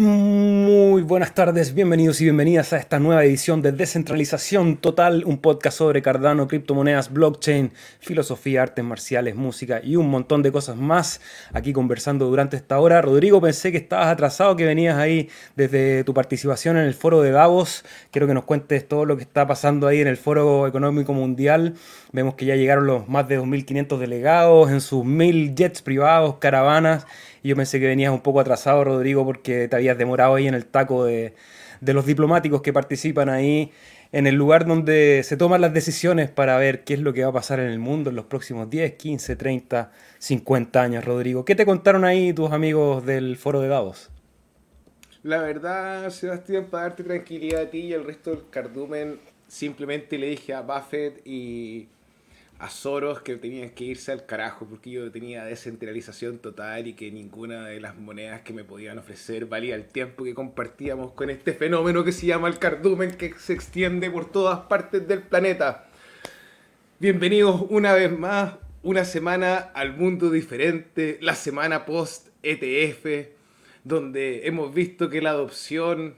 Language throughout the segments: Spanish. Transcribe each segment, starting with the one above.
Muy buenas tardes, bienvenidos y bienvenidas a esta nueva edición de Descentralización Total, un podcast sobre Cardano, criptomonedas, blockchain, filosofía, artes marciales, música y un montón de cosas más. Aquí conversando durante esta hora. Rodrigo, pensé que estabas atrasado, que venías ahí desde tu participación en el foro de Davos. Quiero que nos cuentes todo lo que está pasando ahí en el foro económico mundial. Vemos que ya llegaron los más de 2.500 delegados en sus mil jets privados, caravanas yo pensé que venías un poco atrasado, Rodrigo, porque te habías demorado ahí en el taco de, los diplomáticos que participan ahí en el lugar donde se toman las decisiones para ver qué es lo que va a pasar en el mundo en los próximos 10, 15, 30, 50 años, Rodrigo. ¿Qué te contaron ahí tus amigos del foro de Davos? La verdad, Sebastián, para darte tranquilidad a ti y al resto del cardumen, simplemente le dije a Buffett y a Soros que tenían que irse al carajo porque yo tenía descentralización total y que ninguna de las monedas que me podían ofrecer valía el tiempo que compartíamos con este fenómeno que se llama el cardumen que se extiende por todas partes del planeta. Bienvenidos una vez más, una semana al mundo diferente, la semana post ETF, donde hemos visto que la adopción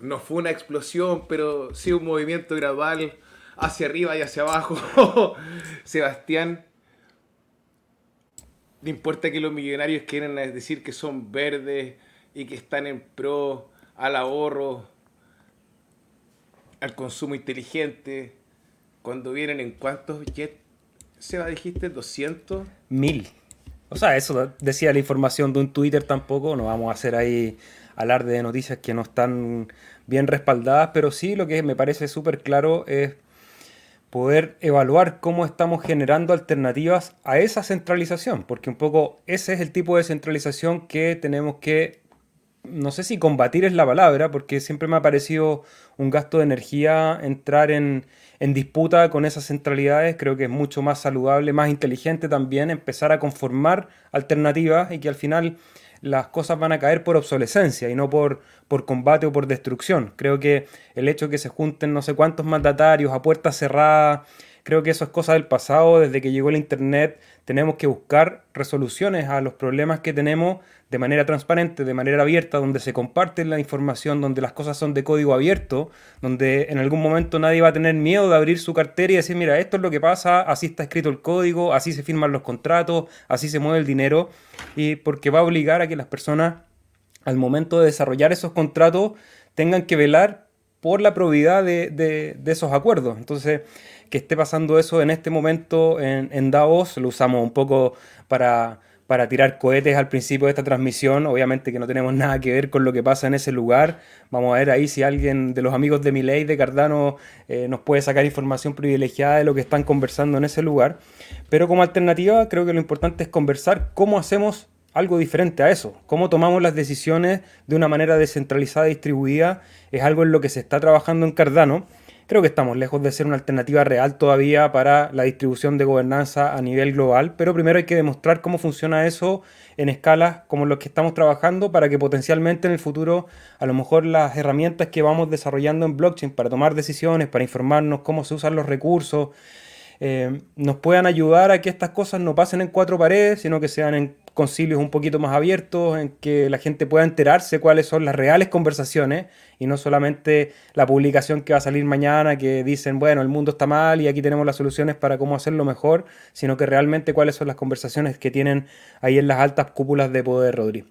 no fue una explosión, pero sí un movimiento gradual hacia arriba y hacia abajo. Sebastián, no importa que los millonarios quieran decir que son verdes y que están en pro al ahorro, al consumo inteligente, cuando vienen en cuántos jets, Seba, dijiste 200? Mil. O sea, eso decía la información de un Twitter tampoco, no vamos a hacer ahí alarde de noticias que no están bien respaldadas, pero sí lo que me parece súper claro es poder evaluar cómo estamos generando alternativas a esa centralización, porque un poco ese es el tipo de centralización que tenemos que, no sé si combatir es la palabra, porque siempre me ha parecido un gasto de energía entrar en, en disputa con esas centralidades, creo que es mucho más saludable, más inteligente también empezar a conformar alternativas y que al final las cosas van a caer por obsolescencia y no por, por combate o por destrucción. Creo que el hecho de que se junten no sé cuántos mandatarios a puertas cerradas, creo que eso es cosa del pasado. Desde que llegó el Internet tenemos que buscar resoluciones a los problemas que tenemos de manera transparente, de manera abierta, donde se comparte la información, donde las cosas son de código abierto, donde en algún momento nadie va a tener miedo de abrir su cartera y decir, mira, esto es lo que pasa, así está escrito el código, así se firman los contratos, así se mueve el dinero, y porque va a obligar a que las personas, al momento de desarrollar esos contratos, tengan que velar por la probidad de, esos acuerdos. Entonces, que esté pasando eso en este momento en, en Davos, lo usamos un poco para para tirar cohetes al principio de esta transmisión. Obviamente que no tenemos nada que ver con lo que pasa en ese lugar. Vamos a ver ahí si alguien de los amigos de Miley, de Cardano, eh, nos puede sacar información privilegiada de lo que están conversando en ese lugar. Pero como alternativa, creo que lo importante es conversar cómo hacemos algo diferente a eso. Cómo tomamos las decisiones de una manera descentralizada y distribuida es algo en lo que se está trabajando en Cardano. Creo que estamos lejos de ser una alternativa real todavía para la distribución de gobernanza a nivel global, pero primero hay que demostrar cómo funciona eso en escalas como los que estamos trabajando para que potencialmente en el futuro a lo mejor las herramientas que vamos desarrollando en blockchain para tomar decisiones, para informarnos cómo se usan los recursos, eh, nos puedan ayudar a que estas cosas no pasen en cuatro paredes, sino que sean en concilios un poquito más abiertos, en que la gente pueda enterarse cuáles son las reales conversaciones y no solamente la publicación que va a salir mañana que dicen, bueno, el mundo está mal y aquí tenemos las soluciones para cómo hacerlo mejor, sino que realmente cuáles son las conversaciones que tienen ahí en las altas cúpulas de poder, Rodri.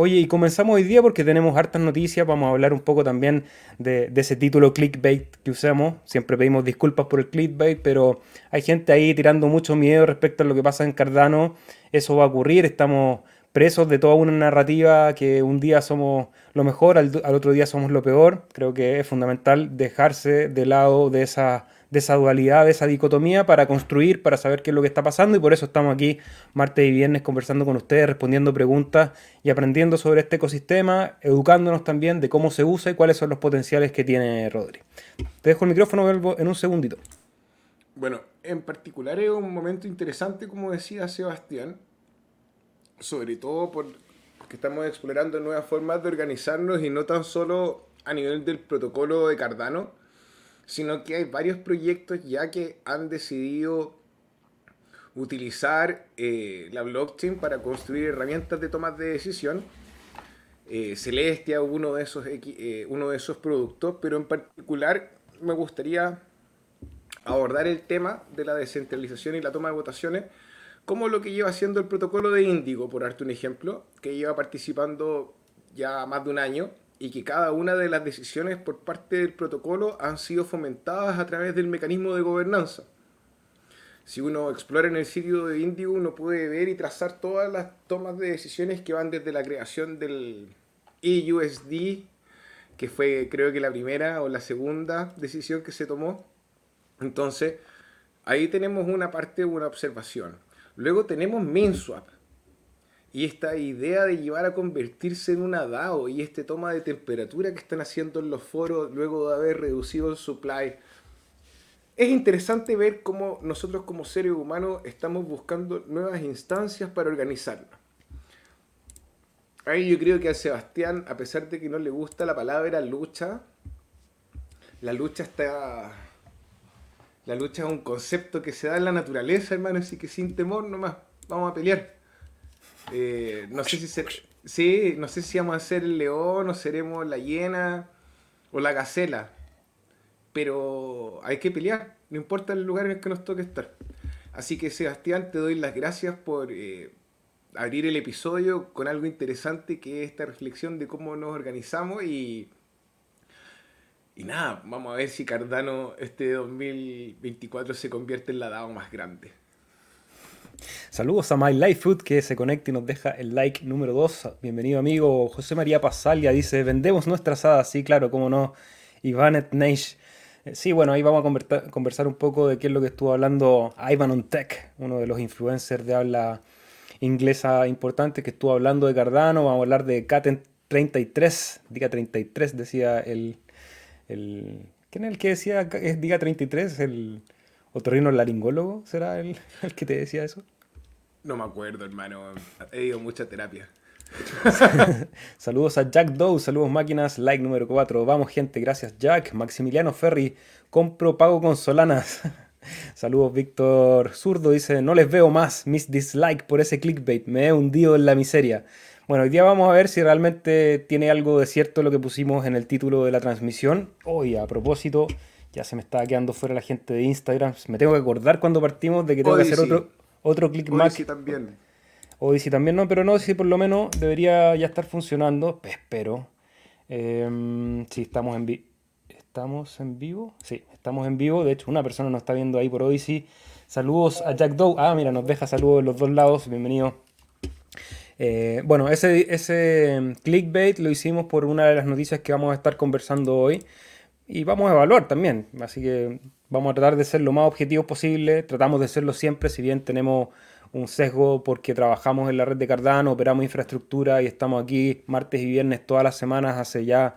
Oye, y comenzamos hoy día porque tenemos hartas noticias, vamos a hablar un poco también de, ese título clickbait que usamos, siempre pedimos disculpas por el clickbait, pero hay gente ahí tirando mucho miedo respecto a lo que pasa en Cardano, eso va a ocurrir, estamos presos de toda una narrativa que un día somos lo mejor, al, otro día somos lo peor, creo que es fundamental dejarse de lado de esa de esa dualidad, de esa dicotomía para construir, para saber qué es lo que está pasando y por eso estamos aquí martes y viernes conversando con ustedes, respondiendo preguntas y aprendiendo sobre este ecosistema, educándonos también de cómo se usa y cuáles son los potenciales que tiene Rodri. Te dejo el micrófono en un segundito. Bueno, en particular es un momento interesante, como decía Sebastián, sobre todo porque estamos explorando nuevas formas de organizarnos y no tan solo a nivel del protocolo de Cardano, sino que hay varios proyectos ya que han decidido utilizar eh, la blockchain para construir herramientas de toma de decisión. eh, Celestia, uno de, esos, eh, uno de esos productos, pero en particular me gustaría abordar el tema de la descentralización y la toma de votaciones como lo que lleva haciendo el protocolo de Índigo, por darte un ejemplo, que lleva participando ya más de un año y que cada una de las decisiones por parte del protocolo han sido fomentadas a través del mecanismo de gobernanza. Si uno explora en el sitio de Indigo, uno puede ver y trazar todas las tomas de decisiones que van desde la creación del EUSD, que fue creo que la primera o la segunda decisión que se tomó. Entonces, ahí tenemos una parte, una observación. Luego tenemos MinSwap. Y esta idea de llevar a convertirse en una DAO y este toma de temperatura que están haciendo en los foros luego de haber reducido el supply es interesante ver cómo nosotros como seres humanos estamos buscando nuevas instancias para organizarnos. Ahí yo creo que a Sebastián, a pesar de que no le gusta la palabra lucha, la lucha está... La lucha es un concepto que se da en la naturaleza, hermano, así que sin temor nomás vamos a pelear. Eh, no sé si sí, no sé si vamos a ser el león o seremos la hiena o la gacela pero hay que pelear, no importa el lugar en el que nos toque estar. Así que Sebastián, te doy las gracias por eh, abrir el episodio con algo interesante que es esta reflexión de cómo nos organizamos y, y nada, vamos a ver si Cardano este 2024 se convierte en la DAO más grande. Saludos a My Life Food que se conecta y nos deja el like número 2. Bienvenido amigo José María Pasalia, dice, vendemos nuestra asada, sí, claro, cómo no. Ivanet Neish eh, sí, bueno, ahí vamos a conversar un poco de qué es lo que estuvo hablando Ivan on Tech, uno de los influencers de habla inglesa importante que estuvo hablando de Cardano. Vamos a hablar de KT33, Diga 33, decía el, el. ¿Quién es el que decía Diga 33? ¿El otorrino laringólogo? ¿Será el, el que te decía eso? No me acuerdo, hermano. He ido mucha terapia. saludos a Jack Doe, saludos máquinas, like número 4. Vamos gente, gracias Jack. Maximiliano Ferry, compro, pago con Solanas. saludos Víctor Zurdo, dice, no les veo más, mis dislike por ese clickbait, me he hundido en la miseria. Bueno, hoy día vamos a ver si realmente tiene algo de cierto lo que pusimos en el título de la transmisión. Hoy, a propósito, ya se me estaba quedando fuera la gente de Instagram. Me tengo que acordar cuando partimos de que tengo que hacer otro, otro click también. Odyssey también no, pero no, si por lo menos debería ya estar funcionando. Espero. Eh, sí, estamos en vivo. ¿Estamos en vivo? Sí, estamos en vivo. De hecho, una persona nos está viendo ahí por Odyssey. Saludos a Jack Doe. Ah, mira, nos deja saludos de los dos lados. Bienvenido. Eh, bueno, ese, ese em, clickbait lo hicimos por una de las noticias que vamos a estar conversando hoy. Y vamos a evaluar también. Así que vamos a tratar de ser lo más objetivos posible. Tratamos de serlo siempre, si bien tenemos un sesgo porque trabajamos en la red de Cardano, operamos infraestructura y estamos aquí martes y viernes todas las semanas hace ya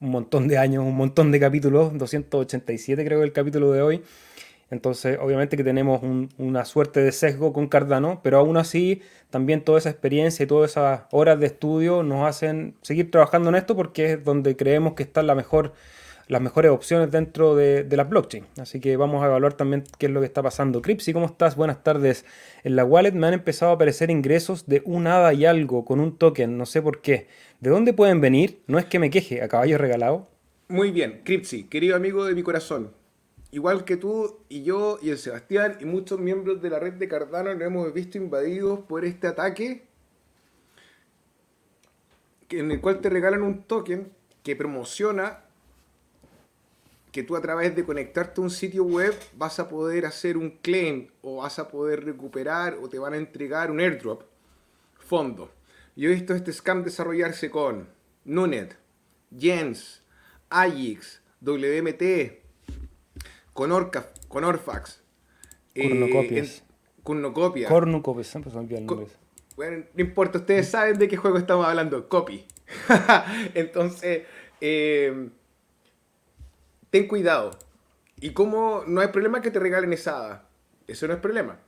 un montón de años, un montón de capítulos, 287 creo el capítulo de hoy. Entonces, obviamente que tenemos una suerte de sesgo con Cardano, pero aún así, también toda esa experiencia y todas esas horas de estudio nos hacen seguir trabajando en esto porque es donde creemos que está la mejor las mejores opciones dentro de, la blockchain. Así que vamos a evaluar también qué es lo que está pasando. Cripsy, ¿cómo estás? Buenas tardes. En la wallet me han empezado a aparecer ingresos de un hada y algo con un token, no sé por qué. ¿De dónde pueden venir? No es que me queje, a caballo regalado. Muy bien, Cripsy, querido amigo de mi corazón. Igual que tú y yo y el Sebastián y muchos miembros de la red de Cardano nos hemos visto invadidos por este ataque en el cual te regalan un token que promociona que tú a través de conectarte a un sitio web vas a poder hacer un claim o vas a poder recuperar o te van a entregar un airdrop fondo. Yo he visto este scam desarrollarse con Nunet, Jens, Agix, WMT, con, Orca, con Orfax. Cornucopias. Cornucopias. Cornucopias, siempre se nombre. Bueno, no importa, ustedes saben de qué juego estamos hablando, copy. Entonces, eh, ten cuidado. Y como no hay problema que te regalen esa hada. Eso no es problema.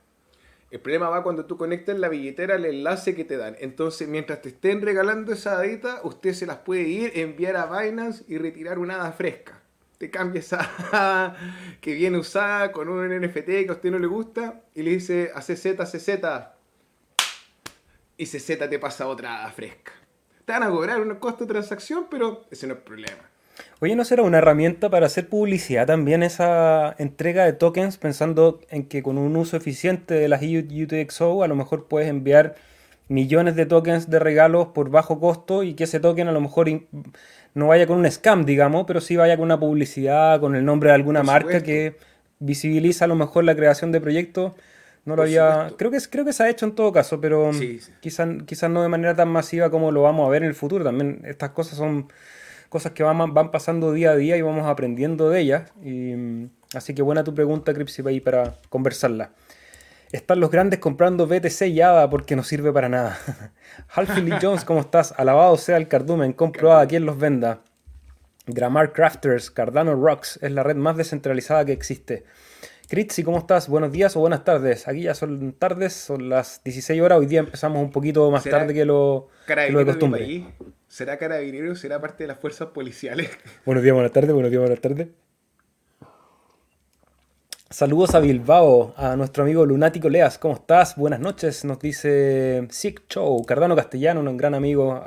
El problema va cuando tú conectas la billetera al enlace que te dan. Entonces, mientras te estén regalando esa hadita, usted se las puede ir, enviar a Binance y retirar una hada fresca. Te cambia esa hada que viene usada con un NFT que a usted no le gusta y le dice a CZ, CZ. Y CZ te pasa otra fresca. te van a cobrar un costo de transacción, pero ese no es problema. Oye, ¿no será una herramienta para hacer publicidad también esa entrega de tokens, pensando en que con un uso eficiente de las UTXO a lo mejor puedes enviar millones de tokens de regalos por bajo costo y que ese token a lo mejor no vaya con un scam, digamos, pero sí vaya con una publicidad, con el nombre de alguna marca que visibiliza a lo mejor la creación de proyectos? No lo había. Creo que, creo que se ha hecho en todo caso, pero Quizás, no de manera tan masiva como lo vamos a ver en el futuro. También estas cosas son cosas que van, van pasando día a día y vamos aprendiendo de ellas. Y, así que buena tu pregunta, Cripsy, para conversarla. Están los grandes comprando BTC y ADA porque no sirve para nada. Halfie Jones, ¿cómo estás? Alabado sea el cardumen, compro ADA, quien los venda. Grammar Crafters, Cardano Rocks, es la red más descentralizada que existe. Critzy, ¿cómo estás? Buenos días o buenas tardes. Aquí ya son tardes, son las 16 horas. Hoy día empezamos un poquito más tarde que lo, que lo de costumbre. ¿Será carabinero? ¿Será parte de las fuerzas policiales? Buenos días, buenas tardes, buenos días, buenas tardes. Saludos a Bilbao, a nuestro amigo Lunático Leas. ¿Cómo estás? Buenas noches, nos dice Sick Show, Cardano Castellano, un gran amigo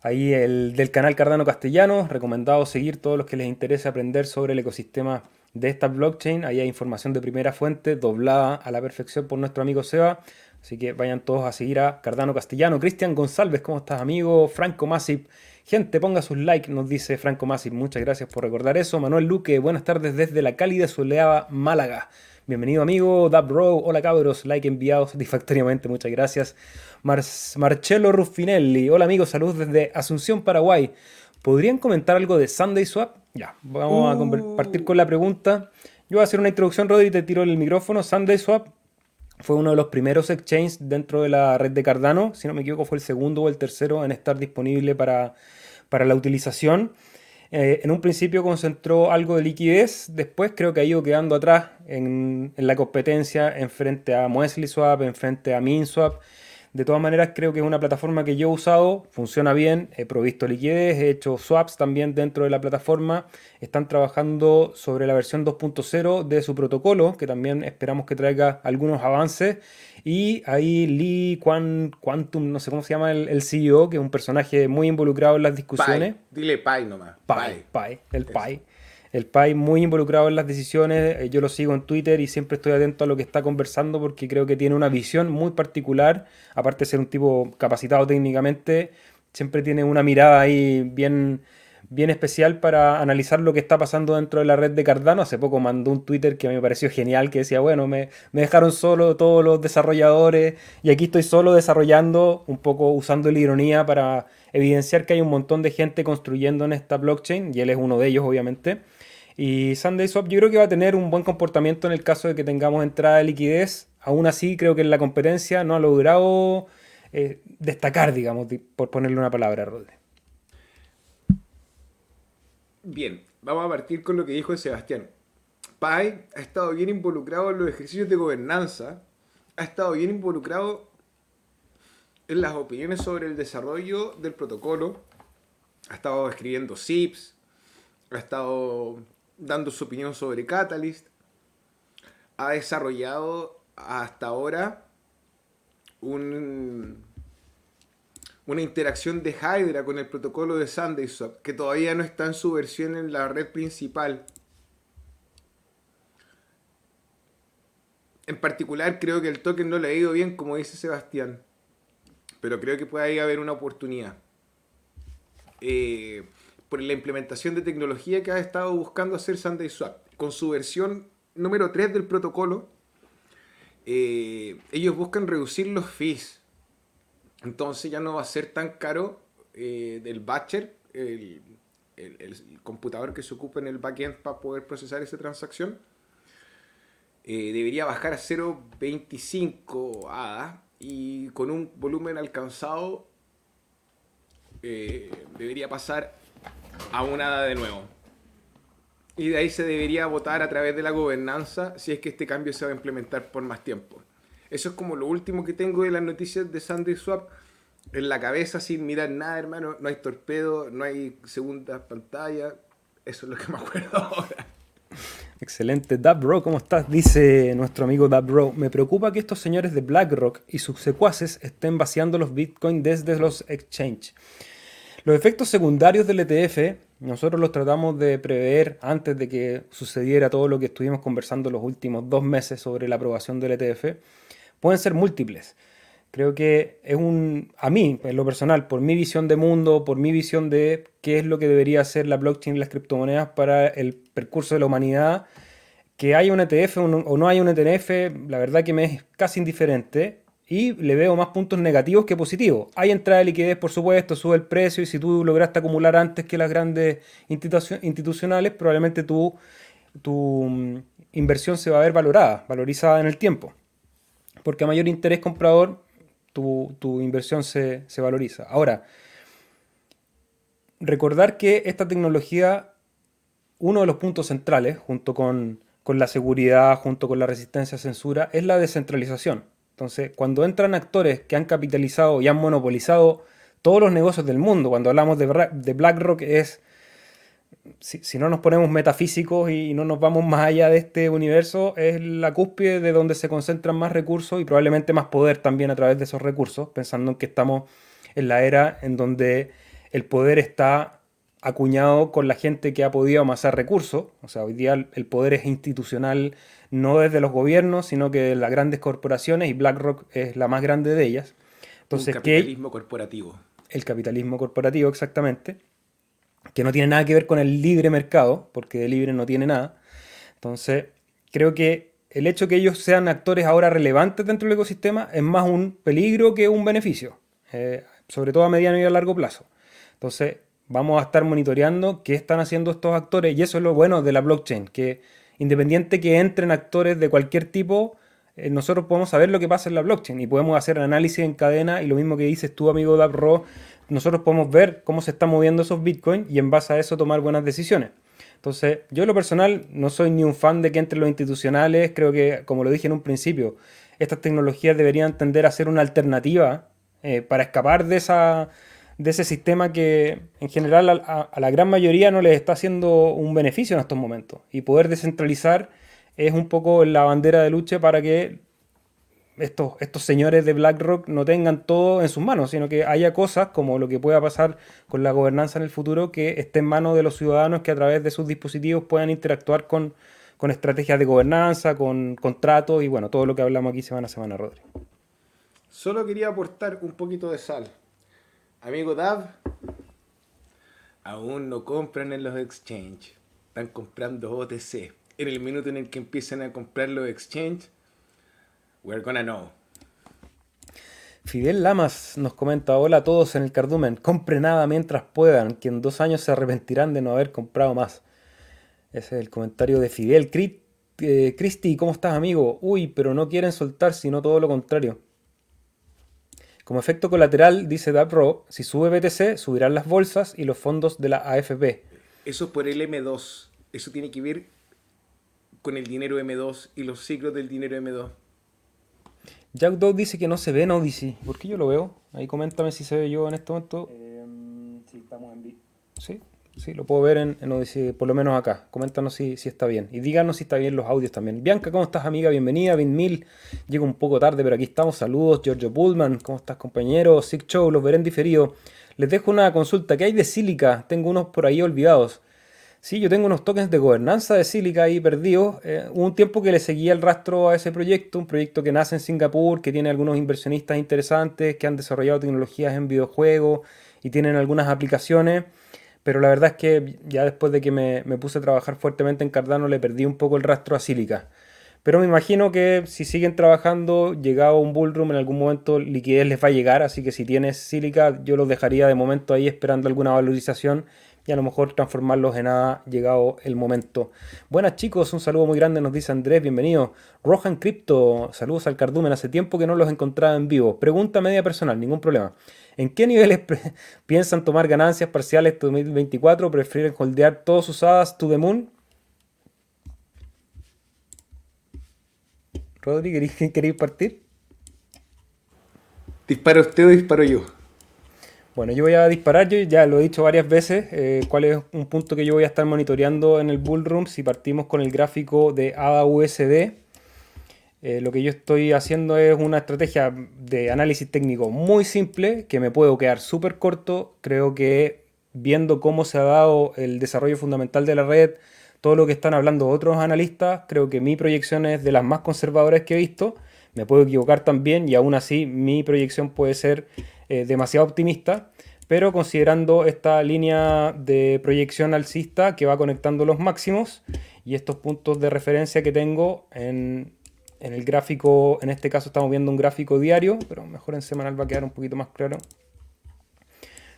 ahí el, del canal Cardano Castellano. Recomendado seguir todos los que les interese aprender sobre el ecosistema de esta blockchain. Ahí hay información de primera fuente, doblada a la perfección por nuestro amigo Seba. Así que vayan todos a seguir a Cardano Castellano. Cristian González, ¿cómo estás, amigo? Franco Massive. Gente, ponga sus likes, nos dice Franco Massive. Muchas gracias por recordar eso. Manuel Luque, buenas tardes desde la cálida soleada Málaga. Bienvenido, amigo. Bro, hola cabros. Like enviado satisfactoriamente, muchas gracias. Marcelo Ruffinelli, hola, amigo. Saludos desde Asunción, Paraguay. ¿Podrían comentar algo de Sunday Swap? Ya, vamos a uh. partir con la pregunta. Yo voy a hacer una introducción, Rodri, y te tiro el micrófono. Sunday Swap fue uno de los primeros exchanges dentro de la red de Cardano. Si no me equivoco, fue el segundo o el tercero en estar disponible para, la utilización. Eh, en un principio concentró algo de liquidez, después creo que ha ido quedando atrás en, en la competencia en frente a Muesli Swap, en frente a MinSwap de todas maneras, creo que es una plataforma que yo he usado, funciona bien, he provisto liquidez, he hecho swaps también dentro de la plataforma. Están trabajando sobre la versión 2.0 de su protocolo, que también esperamos que traiga algunos avances. Y ahí Lee Quantum, no sé cómo se llama el, CEO, que es un personaje muy involucrado en las discusiones. Dile Pai nomás. Pai, Pai, el Pai el PAI muy involucrado en las decisiones, eh, yo lo sigo en Twitter y siempre estoy atento a lo que está conversando porque creo que tiene una visión muy particular, aparte de ser un tipo capacitado técnicamente, siempre tiene una mirada ahí bien, bien especial para analizar lo que está pasando dentro de la red de Cardano. Hace poco mandó un Twitter que me pareció genial, que decía, bueno, me, me dejaron solo todos los desarrolladores y aquí estoy solo desarrollando, un poco usando la ironía para evidenciar que hay un montón de gente construyendo en esta blockchain, y él es uno de ellos, obviamente. Y Sunday Swap yo creo que va a tener un buen comportamiento en el caso de que tengamos entrada de liquidez. Aún así, creo que en la competencia no ha logrado eh, destacar, digamos, por ponerle una palabra, Rodri. Bien, vamos a partir con lo que dijo Sebastián. Pai ha estado bien involucrado en los ejercicios de gobernanza, ha estado bien involucrado en las opiniones sobre el desarrollo del protocolo, ha estado escribiendo SIPs, ha estado dando su opinión sobre Catalyst. Ha desarrollado hasta ahora un, una interacción de Hydra con el protocolo de SundaySwap, que todavía no está en su versión en la red principal. En particular, creo que el token no le ha ido bien, como dice Sebastián. Pero creo que puede haber una oportunidad. Eh, por la implementación de tecnología que ha estado buscando hacer SundaySwap. Con su versión número 3 del protocolo, eh, ellos buscan reducir los fees. Entonces ya no va a ser tan caro eh, del batcher, el, computador que se ocupa en el backend para poder procesar esa transacción. Eh, debería bajar a 0.25 ADA y con un volumen alcanzado debería pasar a una de nuevo. Y de ahí se debería votar a través de la gobernanza si es que este cambio se va a implementar por más tiempo. Eso es como lo último que tengo de las noticias de Sunday Swap en la cabeza sin mirar nada, hermano. No hay torpedo, no hay segunda pantalla. Eso es lo que me acuerdo ahora. Excelente. Bro, ¿cómo estás? Dice nuestro amigo Bro. Me preocupa que estos señores de BlackRock y sus secuaces estén vaciando los Bitcoin desde los exchange. Los efectos secundarios del ETF, nosotros los tratamos de prever antes de que sucediera todo lo que estuvimos conversando los últimos dos meses sobre la aprobación del ETF, pueden ser múltiples. Creo que es un, a mí, en lo personal, por mi visión de mundo, por mi visión de qué es lo que debería hacer la blockchain y las criptomonedas para el percurso de la humanidad, que haya un ETF o no haya un ETF, la verdad que me es casi indiferente y le veo más puntos negativos que positivos. Hay entrada de liquidez, por supuesto, sube el precio y si tú lograste acumular antes que las grandes institucionales, probablemente tu, tu mm, inversión se va a ver valorada, valorizada en el tiempo. Porque a mayor interés comprador, tu, inversión se, valoriza. Ahora, recordar que esta tecnología, uno de los puntos centrales, junto con, con la seguridad, junto con la resistencia a censura, es la descentralización. Entonces, cuando entran actores que han capitalizado y han monopolizado todos los negocios del mundo, cuando hablamos de BlackRock es si, no nos ponemos metafísicos y no nos vamos más allá de este universo, es la cúspide de donde se concentran más recursos y probablemente más poder también a través de esos recursos, pensando en que estamos en la era en donde el poder está acuñado con la gente que ha podido amasar recursos. O sea, hoy día el poder es institucional no desde los gobiernos, sino que de las grandes corporaciones y BlackRock es la más grande de ellas. Entonces, el capitalismo corporativo. El capitalismo corporativo, exactamente que no tiene nada que ver con el libre mercado, porque de libre no tiene nada. Entonces, creo que el hecho que ellos sean actores ahora relevantes dentro del ecosistema es más un peligro que un beneficio, eh, sobre todo a mediano y a largo plazo. Entonces, vamos a estar monitoreando qué están haciendo estos actores y eso es lo bueno de la blockchain, que independiente que entren actores de cualquier tipo, eh, nosotros podemos saber lo que pasa en la blockchain y podemos hacer análisis en cadena y lo mismo que dices tú, amigo Dabro, nosotros podemos ver cómo se están moviendo esos bitcoins y en base a eso tomar buenas decisiones. Entonces, yo en lo personal no soy ni un fan de que entre los institucionales, creo que, como lo dije en un principio, estas tecnologías deberían tender a ser una alternativa eh, para escapar de, esa, de ese sistema que en general a, a, la gran mayoría no les está haciendo un beneficio en estos momentos. Y poder descentralizar es un poco la bandera de lucha para que estos, estos señores de BlackRock no tengan todo en sus manos, sino que haya cosas como lo que pueda pasar con la gobernanza en el futuro que esté en manos de los ciudadanos que a través de sus dispositivos puedan interactuar con, estrategias de gobernanza, con contratos y bueno, todo lo que hablamos aquí semana a semana, Rodri. Solo quería aportar un poquito de sal. Amigo Dav, aún no compran en los exchange. Están comprando OTC. En el minuto en el que empiecen a comprar los exchange, We're gonna know. Fidel Lamas nos comenta, hola a todos en el cardumen, compre nada mientras puedan, que en dos años se arrepentirán de no haber comprado más. Ese es el comentario de Fidel. Eh, Cristi, ¿cómo estás amigo? Uy, pero no quieren soltar, sino todo lo contrario. Como efecto colateral, dice DAPRO, si sube BTC, subirán las bolsas y los fondos de la AFP. Eso es por el M2. Eso tiene que ver con el dinero M2 y los ciclos del dinero M2. Jack Dog dice que no se ve en Odyssey. ¿Por qué yo lo veo? Ahí coméntame si se ve yo en este momento. Em, sí, estamos en vivo. Sí, sí, lo puedo ver en, Odyssey, por lo menos acá. Coméntanos si, si, está bien. Y díganos si está bien los audios también. Bianca, ¿cómo estás, amiga? Bienvenida. Vin Mil. Llego un poco tarde, pero aquí estamos. Saludos. Giorgio Pullman, ¿cómo estás, compañero? Sick Show, los veré en diferido. Les dejo una consulta. ¿Qué hay de sílica? Tengo unos por ahí olvidados. Sí, yo tengo unos tokens de gobernanza de Silica ahí perdidos. Eh, hubo un tiempo que le seguía el rastro a ese proyecto, un proyecto que nace en Singapur, que tiene algunos inversionistas interesantes, que han desarrollado tecnologías en videojuegos y tienen algunas aplicaciones. Pero la verdad es que ya después de que me, puse a trabajar fuertemente en Cardano, le perdí un poco el rastro a Silica. Pero me imagino que si siguen trabajando, llegado a un bullroom, en algún momento liquidez les va a llegar. Así que si tienes Silica, yo los dejaría de momento ahí esperando alguna valorización y a lo mejor transformarlos en nada llegado el momento. Buenas chicos, un saludo muy grande, nos dice Andrés, bienvenido. Rohan Crypto, saludos al Cardumen, hace tiempo que no los encontraba en vivo. Pregunta media personal, ningún problema. ¿En qué niveles piensan tomar ganancias parciales 2024? ¿Prefieren holdear todos sus hadas to the moon? Rodri, ¿queréis partir? ¿Dispara usted o disparo yo? Bueno, yo voy a disparar, yo ya lo he dicho varias veces, eh, cuál es un punto que yo voy a estar monitoreando en el Bullroom si partimos con el gráfico de ADA USD. Eh, lo que yo estoy haciendo es una estrategia de análisis técnico muy simple, que me puedo quedar súper corto. Creo que viendo cómo se ha dado el desarrollo fundamental de la red, todo lo que están hablando otros analistas, creo que mi proyección es de las más conservadoras que he visto. Me puedo equivocar también y aún así mi proyección puede ser eh, demasiado optimista, pero considerando esta línea de proyección alcista que va conectando los máximos y estos puntos de referencia que tengo en, en el gráfico, en este caso estamos viendo un gráfico diario, pero mejor en semanal va a quedar un poquito más claro.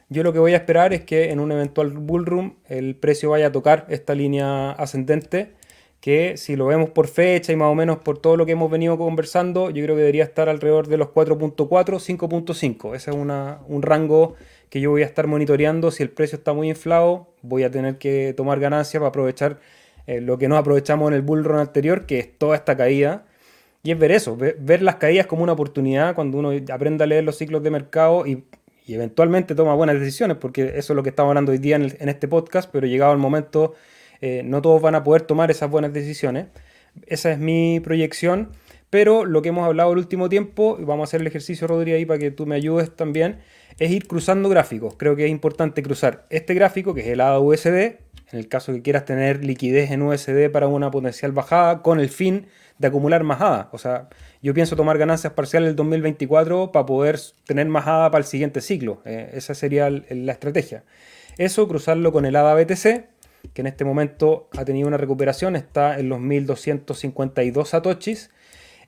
Yo lo que voy a esperar es que en un eventual bullroom el precio vaya a tocar esta línea ascendente que si lo vemos por fecha y más o menos por todo lo que hemos venido conversando, yo creo que debería estar alrededor de los 4.4, 5.5. Ese es un rango que yo voy a estar monitoreando. Si el precio está muy inflado, voy a tener que tomar ganancias para aprovechar eh, lo que no aprovechamos en el bull run anterior, que es toda esta caída. Y es ver eso, ver, las caídas como una oportunidad cuando uno aprende a leer los ciclos de mercado y, eventualmente toma buenas decisiones, porque eso es lo que estamos hablando hoy día en, en este podcast, pero llegado el momento eh, no todos van a poder tomar esas buenas decisiones. Esa es mi proyección. Pero lo que hemos hablado el último tiempo, y vamos a hacer el ejercicio, Rodri, ahí para que tú me ayudes también, es ir cruzando gráficos. Creo que es importante cruzar este gráfico, que es el USD, en el caso que quieras tener liquidez en USD para una potencial bajada, con el fin de acumular más ADA. O sea, yo pienso tomar ganancias parciales el 2024 para poder tener más ADA para el siguiente ciclo. Eh, esa sería la estrategia. Eso, cruzarlo con el ADA BTC, que en este momento ha tenido una recuperación, está en los 1252 satoshis.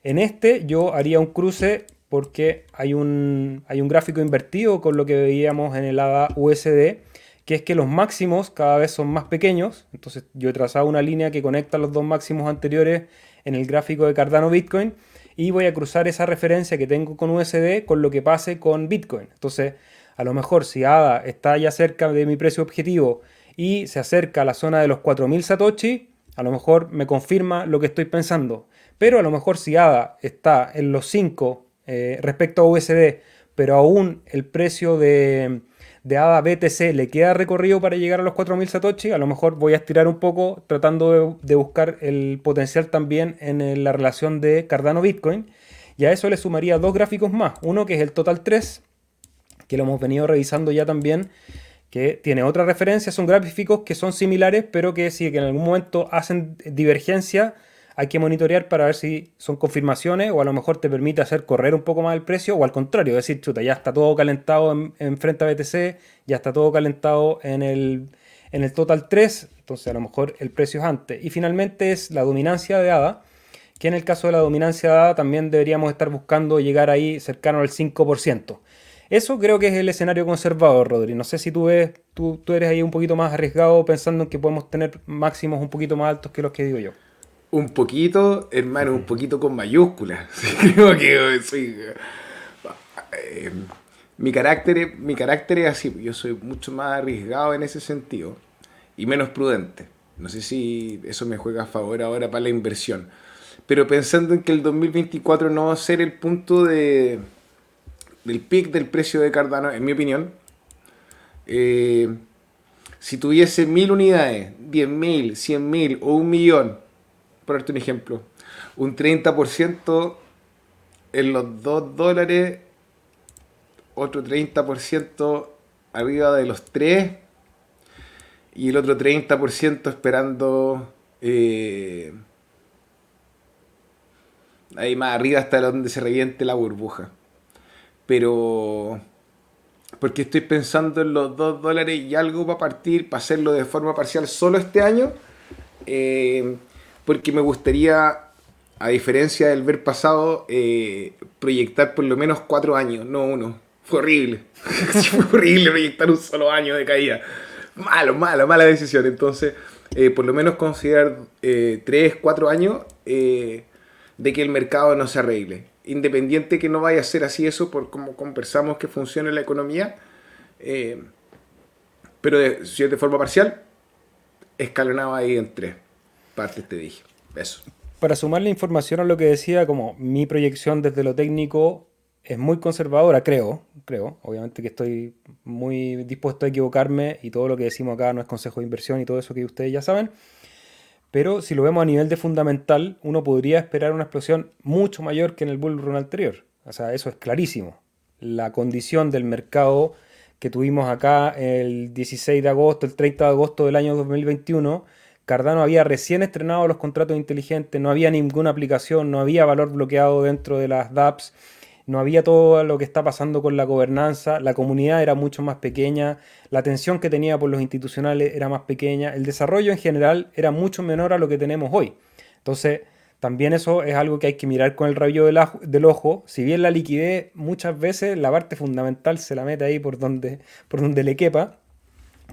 En este yo haría un cruce porque hay un, hay un gráfico invertido con lo que veíamos en el ADA USD, que es que los máximos cada vez son más pequeños. Entonces yo he trazado una línea que conecta los dos máximos anteriores en el gráfico de Cardano Bitcoin y voy a cruzar esa referencia que tengo con USD con lo que pase con Bitcoin. Entonces, a lo mejor si ADA está ya cerca de mi precio objetivo y se acerca a la zona de los 4000 Satoshi, a lo mejor me confirma lo que estoy pensando. Pero a lo mejor si ADA está en los 5 eh, respecto a USD, pero aún el precio de, de ADA BTC le queda recorrido para llegar a los 4000 Satoshi, a lo mejor voy a estirar un poco tratando de, buscar el potencial también en la relación de Cardano Bitcoin. Y a eso le sumaría dos gráficos más. Uno que es el Total 3, que lo hemos venido revisando ya también que tiene otra referencia, son gráficos que son similares, pero que si en algún momento hacen divergencia, hay que monitorear para ver si son confirmaciones o a lo mejor te permite hacer correr un poco más el precio o al contrario, decir, chuta, ya está todo calentado en, frente a BTC, ya está todo calentado en el, en el Total 3, entonces a lo mejor el precio es antes. Y finalmente es la dominancia de ADA, que en el caso de la dominancia de ADA también deberíamos estar buscando llegar ahí cercano al 5%. Eso creo que es el escenario conservador, Rodri. No sé si tú ves, tú, tú eres ahí un poquito más arriesgado pensando en que podemos tener máximos un poquito más altos que los que digo yo. Un poquito, hermano, un poquito con mayúsculas. creo que soy, eh, mi, carácter, mi carácter es así. Yo soy mucho más arriesgado en ese sentido y menos prudente. No sé si eso me juega a favor ahora para la inversión. Pero pensando en que el 2024 no va a ser el punto de del pic del precio de Cardano, en mi opinión, eh, si tuviese mil unidades, diez mil, cien mil o un millón, por darte un ejemplo, un 30% en los 2 dólares, otro 30% arriba de los 3 y el otro 30% esperando eh, ahí más arriba hasta donde se reviente la burbuja pero porque estoy pensando en los 2 dólares y algo va a partir para hacerlo de forma parcial solo este año, eh, porque me gustaría, a diferencia del ver pasado, eh, proyectar por lo menos 4 años, no uno. Fue horrible. Fue horrible proyectar un solo año de caída. Malo, mala, mala decisión. Entonces, eh, por lo menos considerar 3, 4 años de que el mercado no se arregle independiente que no vaya a ser así eso por como conversamos que funcione la economía, eh, pero si es de forma parcial, escalonado ahí en tres partes, te dije. Eso. Para sumar la información a lo que decía, como mi proyección desde lo técnico es muy conservadora, creo, creo. Obviamente que estoy muy dispuesto a equivocarme y todo lo que decimos acá no es consejo de inversión y todo eso que ustedes ya saben. Pero si lo vemos a nivel de fundamental, uno podría esperar una explosión mucho mayor que en el bull run anterior. O sea, eso es clarísimo. La condición del mercado que tuvimos acá el 16 de agosto, el 30 de agosto del año 2021, Cardano había recién estrenado los contratos inteligentes, no había ninguna aplicación, no había valor bloqueado dentro de las dApps, no había todo lo que está pasando con la gobernanza, la comunidad era mucho más pequeña, la atención que tenía por los institucionales era más pequeña, el desarrollo en general era mucho menor a lo que tenemos hoy. Entonces, también eso es algo que hay que mirar con el rayo del, ojo. Si bien la liquidez muchas veces la parte fundamental se la mete ahí por donde, por donde le quepa,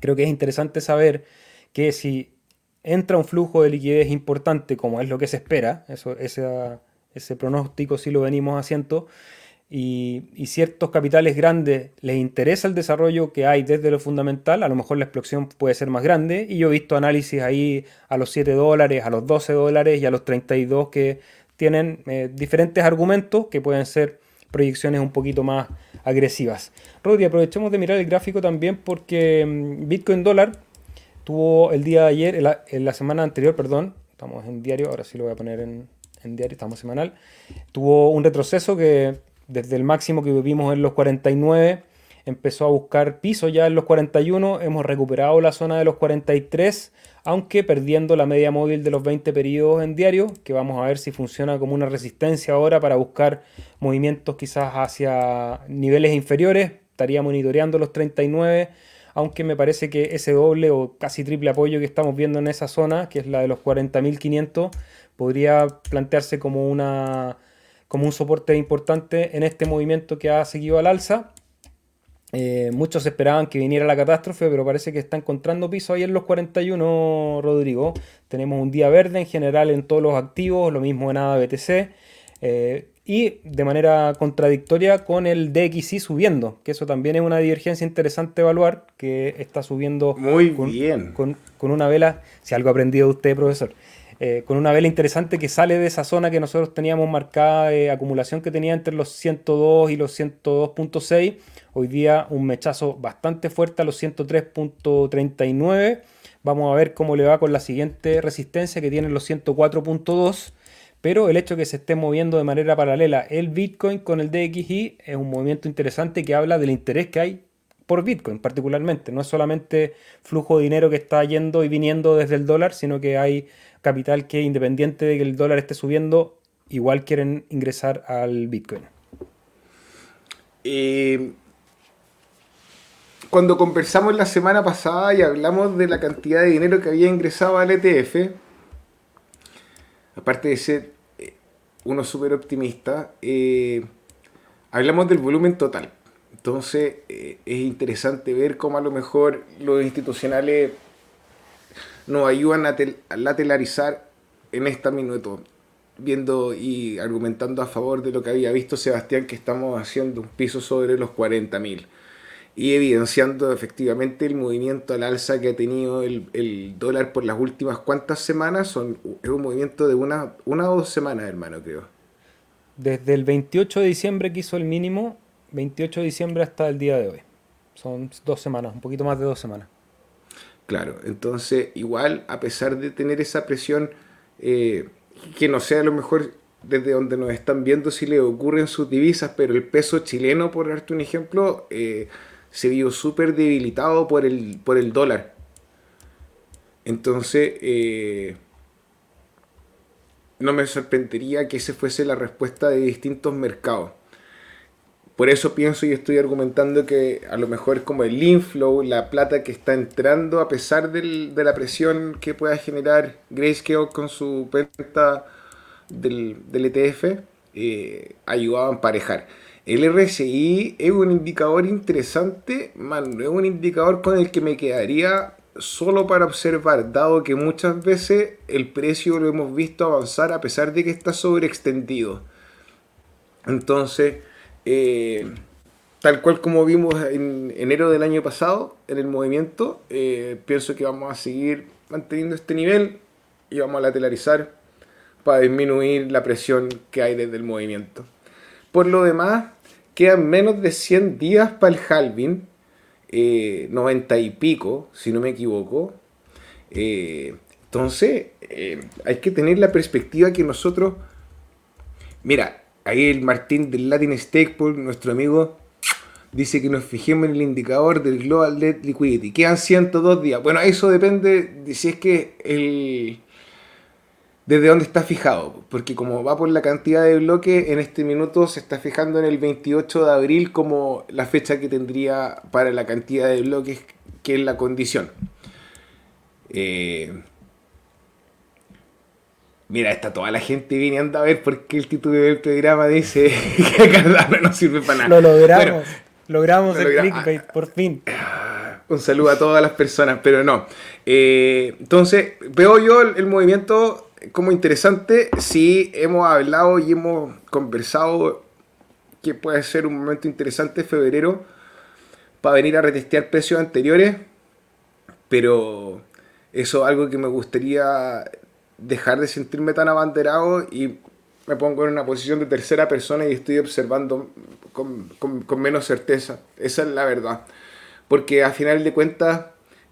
creo que es interesante saber que si entra un flujo de liquidez importante, como es lo que se espera, eso, ese, ese pronóstico sí lo venimos haciendo, y, ciertos capitales grandes les interesa el desarrollo que hay desde lo fundamental, a lo mejor la explosión puede ser más grande. Y yo he visto análisis ahí a los 7 dólares, a los 12 dólares y a los 32 que tienen eh, diferentes argumentos que pueden ser proyecciones un poquito más agresivas. Rodri, aprovechemos de mirar el gráfico también porque mm, Bitcoin dólar tuvo el día de ayer, en la, semana anterior, perdón, estamos en diario, ahora sí lo voy a poner en, en diario, estamos semanal, tuvo un retroceso que desde el máximo que vivimos en los 49, empezó a buscar piso ya en los 41, hemos recuperado la zona de los 43, aunque perdiendo la media móvil de los 20 periodos en diario, que vamos a ver si funciona como una resistencia ahora para buscar movimientos quizás hacia niveles inferiores, estaría monitoreando los 39, aunque me parece que ese doble o casi triple apoyo que estamos viendo en esa zona, que es la de los 40.500, podría plantearse como una como un soporte importante en este movimiento que ha seguido al alza. Eh, muchos esperaban que viniera la catástrofe, pero parece que está encontrando piso ahí en los 41, Rodrigo. Tenemos un día verde en general en todos los activos, lo mismo en ADA eh, y de manera contradictoria con el DXY subiendo, que eso también es una divergencia interesante evaluar, que está subiendo muy bien con, con una vela, si algo aprendido usted, profesor, eh, con una vela interesante que sale de esa zona que nosotros teníamos marcada de acumulación que tenía entre los 102 y los 102.6. Hoy día un mechazo bastante fuerte a los 103.39. Vamos a ver cómo le va con la siguiente resistencia que tiene los 104.2. Pero el hecho de que se esté moviendo de manera paralela el Bitcoin con el DXY es un movimiento interesante que habla del interés que hay por Bitcoin particularmente. No es solamente flujo de dinero que está yendo y viniendo desde el dólar, sino que hay capital que independiente de que el dólar esté subiendo, igual quieren ingresar al Bitcoin. Eh, cuando conversamos la semana pasada y hablamos de la cantidad de dinero que había ingresado al ETF, aparte de ser eh, uno súper optimista, eh, hablamos del volumen total. Entonces es interesante ver cómo a lo mejor los institucionales nos ayudan a, lateralizar en esta minuto, viendo y argumentando a favor de lo que había visto Sebastián, que estamos haciendo un piso sobre los 40.000 y evidenciando efectivamente el movimiento al alza que ha tenido el, dólar por las últimas cuantas semanas. Son, es un movimiento de una, una o dos semanas, hermano, creo. Desde el 28 de diciembre que hizo el mínimo, 28 de diciembre hasta el día de hoy. Son dos semanas, un poquito más de dos semanas. Claro, entonces igual a pesar de tener esa presión, eh, que no sea a lo mejor desde donde nos están viendo si le ocurren sus divisas, pero el peso chileno, por darte un ejemplo, eh, se vio súper debilitado por el, por el dólar. Entonces, eh, no me sorprendería que ese fuese la respuesta de distintos mercados. Por eso pienso y estoy argumentando que a lo mejor como el inflow, la plata que está entrando a pesar de la presión que pueda generar Grayscale con su venta del, ETF, eh, ayudaba a emparejar. El RSI es un indicador interesante, man, es un indicador con el que me quedaría solo para observar, dado que muchas veces el precio lo hemos visto avanzar a pesar de que está sobreextendido. Entonces, eh, tal cual como vimos en enero del año pasado en el movimiento, eh, pienso que vamos a seguir manteniendo este nivel y vamos a lateralizar para disminuir la presión que hay desde el movimiento. Por lo demás, quedan menos de 100 días para el halving, 90 y pico, si no me equivoco. entonces, hay que tener la perspectiva que nosotros, mira, ahí el Martín del Latin Stakepool, nuestro amigo, dice que nos fijemos en el indicador del Global Debt Liquidity. Quedan 102 días. Bueno, eso depende de si es que el... Desde dónde está fijado, porque como va por la cantidad de bloques, en este minuto se está fijando en el 28 de abril como la fecha que tendría para la cantidad de bloques que es la condición. Eh, Mira, está toda la gente viniendo a ver por qué el título del programa dice que Cardano no sirve para nada. Lo logramos. logramos el clickbait, por fin. Un saludo a todas las personas, pero no. Eh, entonces, veo yo el, movimiento como interesante. Si hemos hablado y hemos conversado que puede ser un momento interesante febrero para venir a retestear precios anteriores, pero eso es algo que me gustaría dejar de sentirme tan abanderado y me pongo en una posición de tercera persona y estoy observando con, menos certeza. Esa es la verdad. Porque a final de cuentas,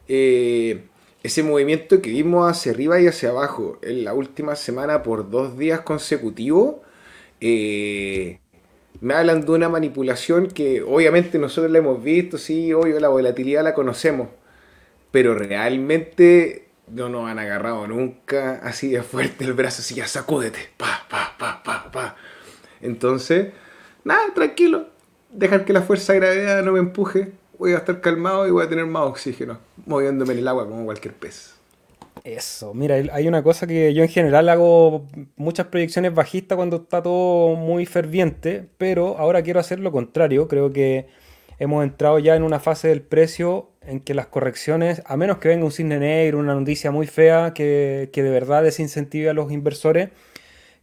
eh, ese movimiento que vimos hacia arriba y hacia abajo en la última semana por dos días consecutivos, eh, me hablan de una manipulación que obviamente nosotros la hemos visto, sí, obvio, la volatilidad la conocemos, pero realmente no nos han agarrado nunca así de fuerte el brazo, así ya sacúdete, pa, pa, pa, pa, pa. Entonces, nada, tranquilo, dejar que la fuerza de gravedad no me empuje, voy a estar calmado y voy a tener más oxígeno, moviéndome en el agua como cualquier pez. Eso, mira, hay una cosa que yo en general hago muchas proyecciones bajistas cuando está todo muy ferviente, pero ahora quiero hacer lo contrario, creo que hemos entrado ya en una fase del precio en que las correcciones, a menos que venga un cisne negro, una noticia muy fea que, de verdad desincentive a los inversores,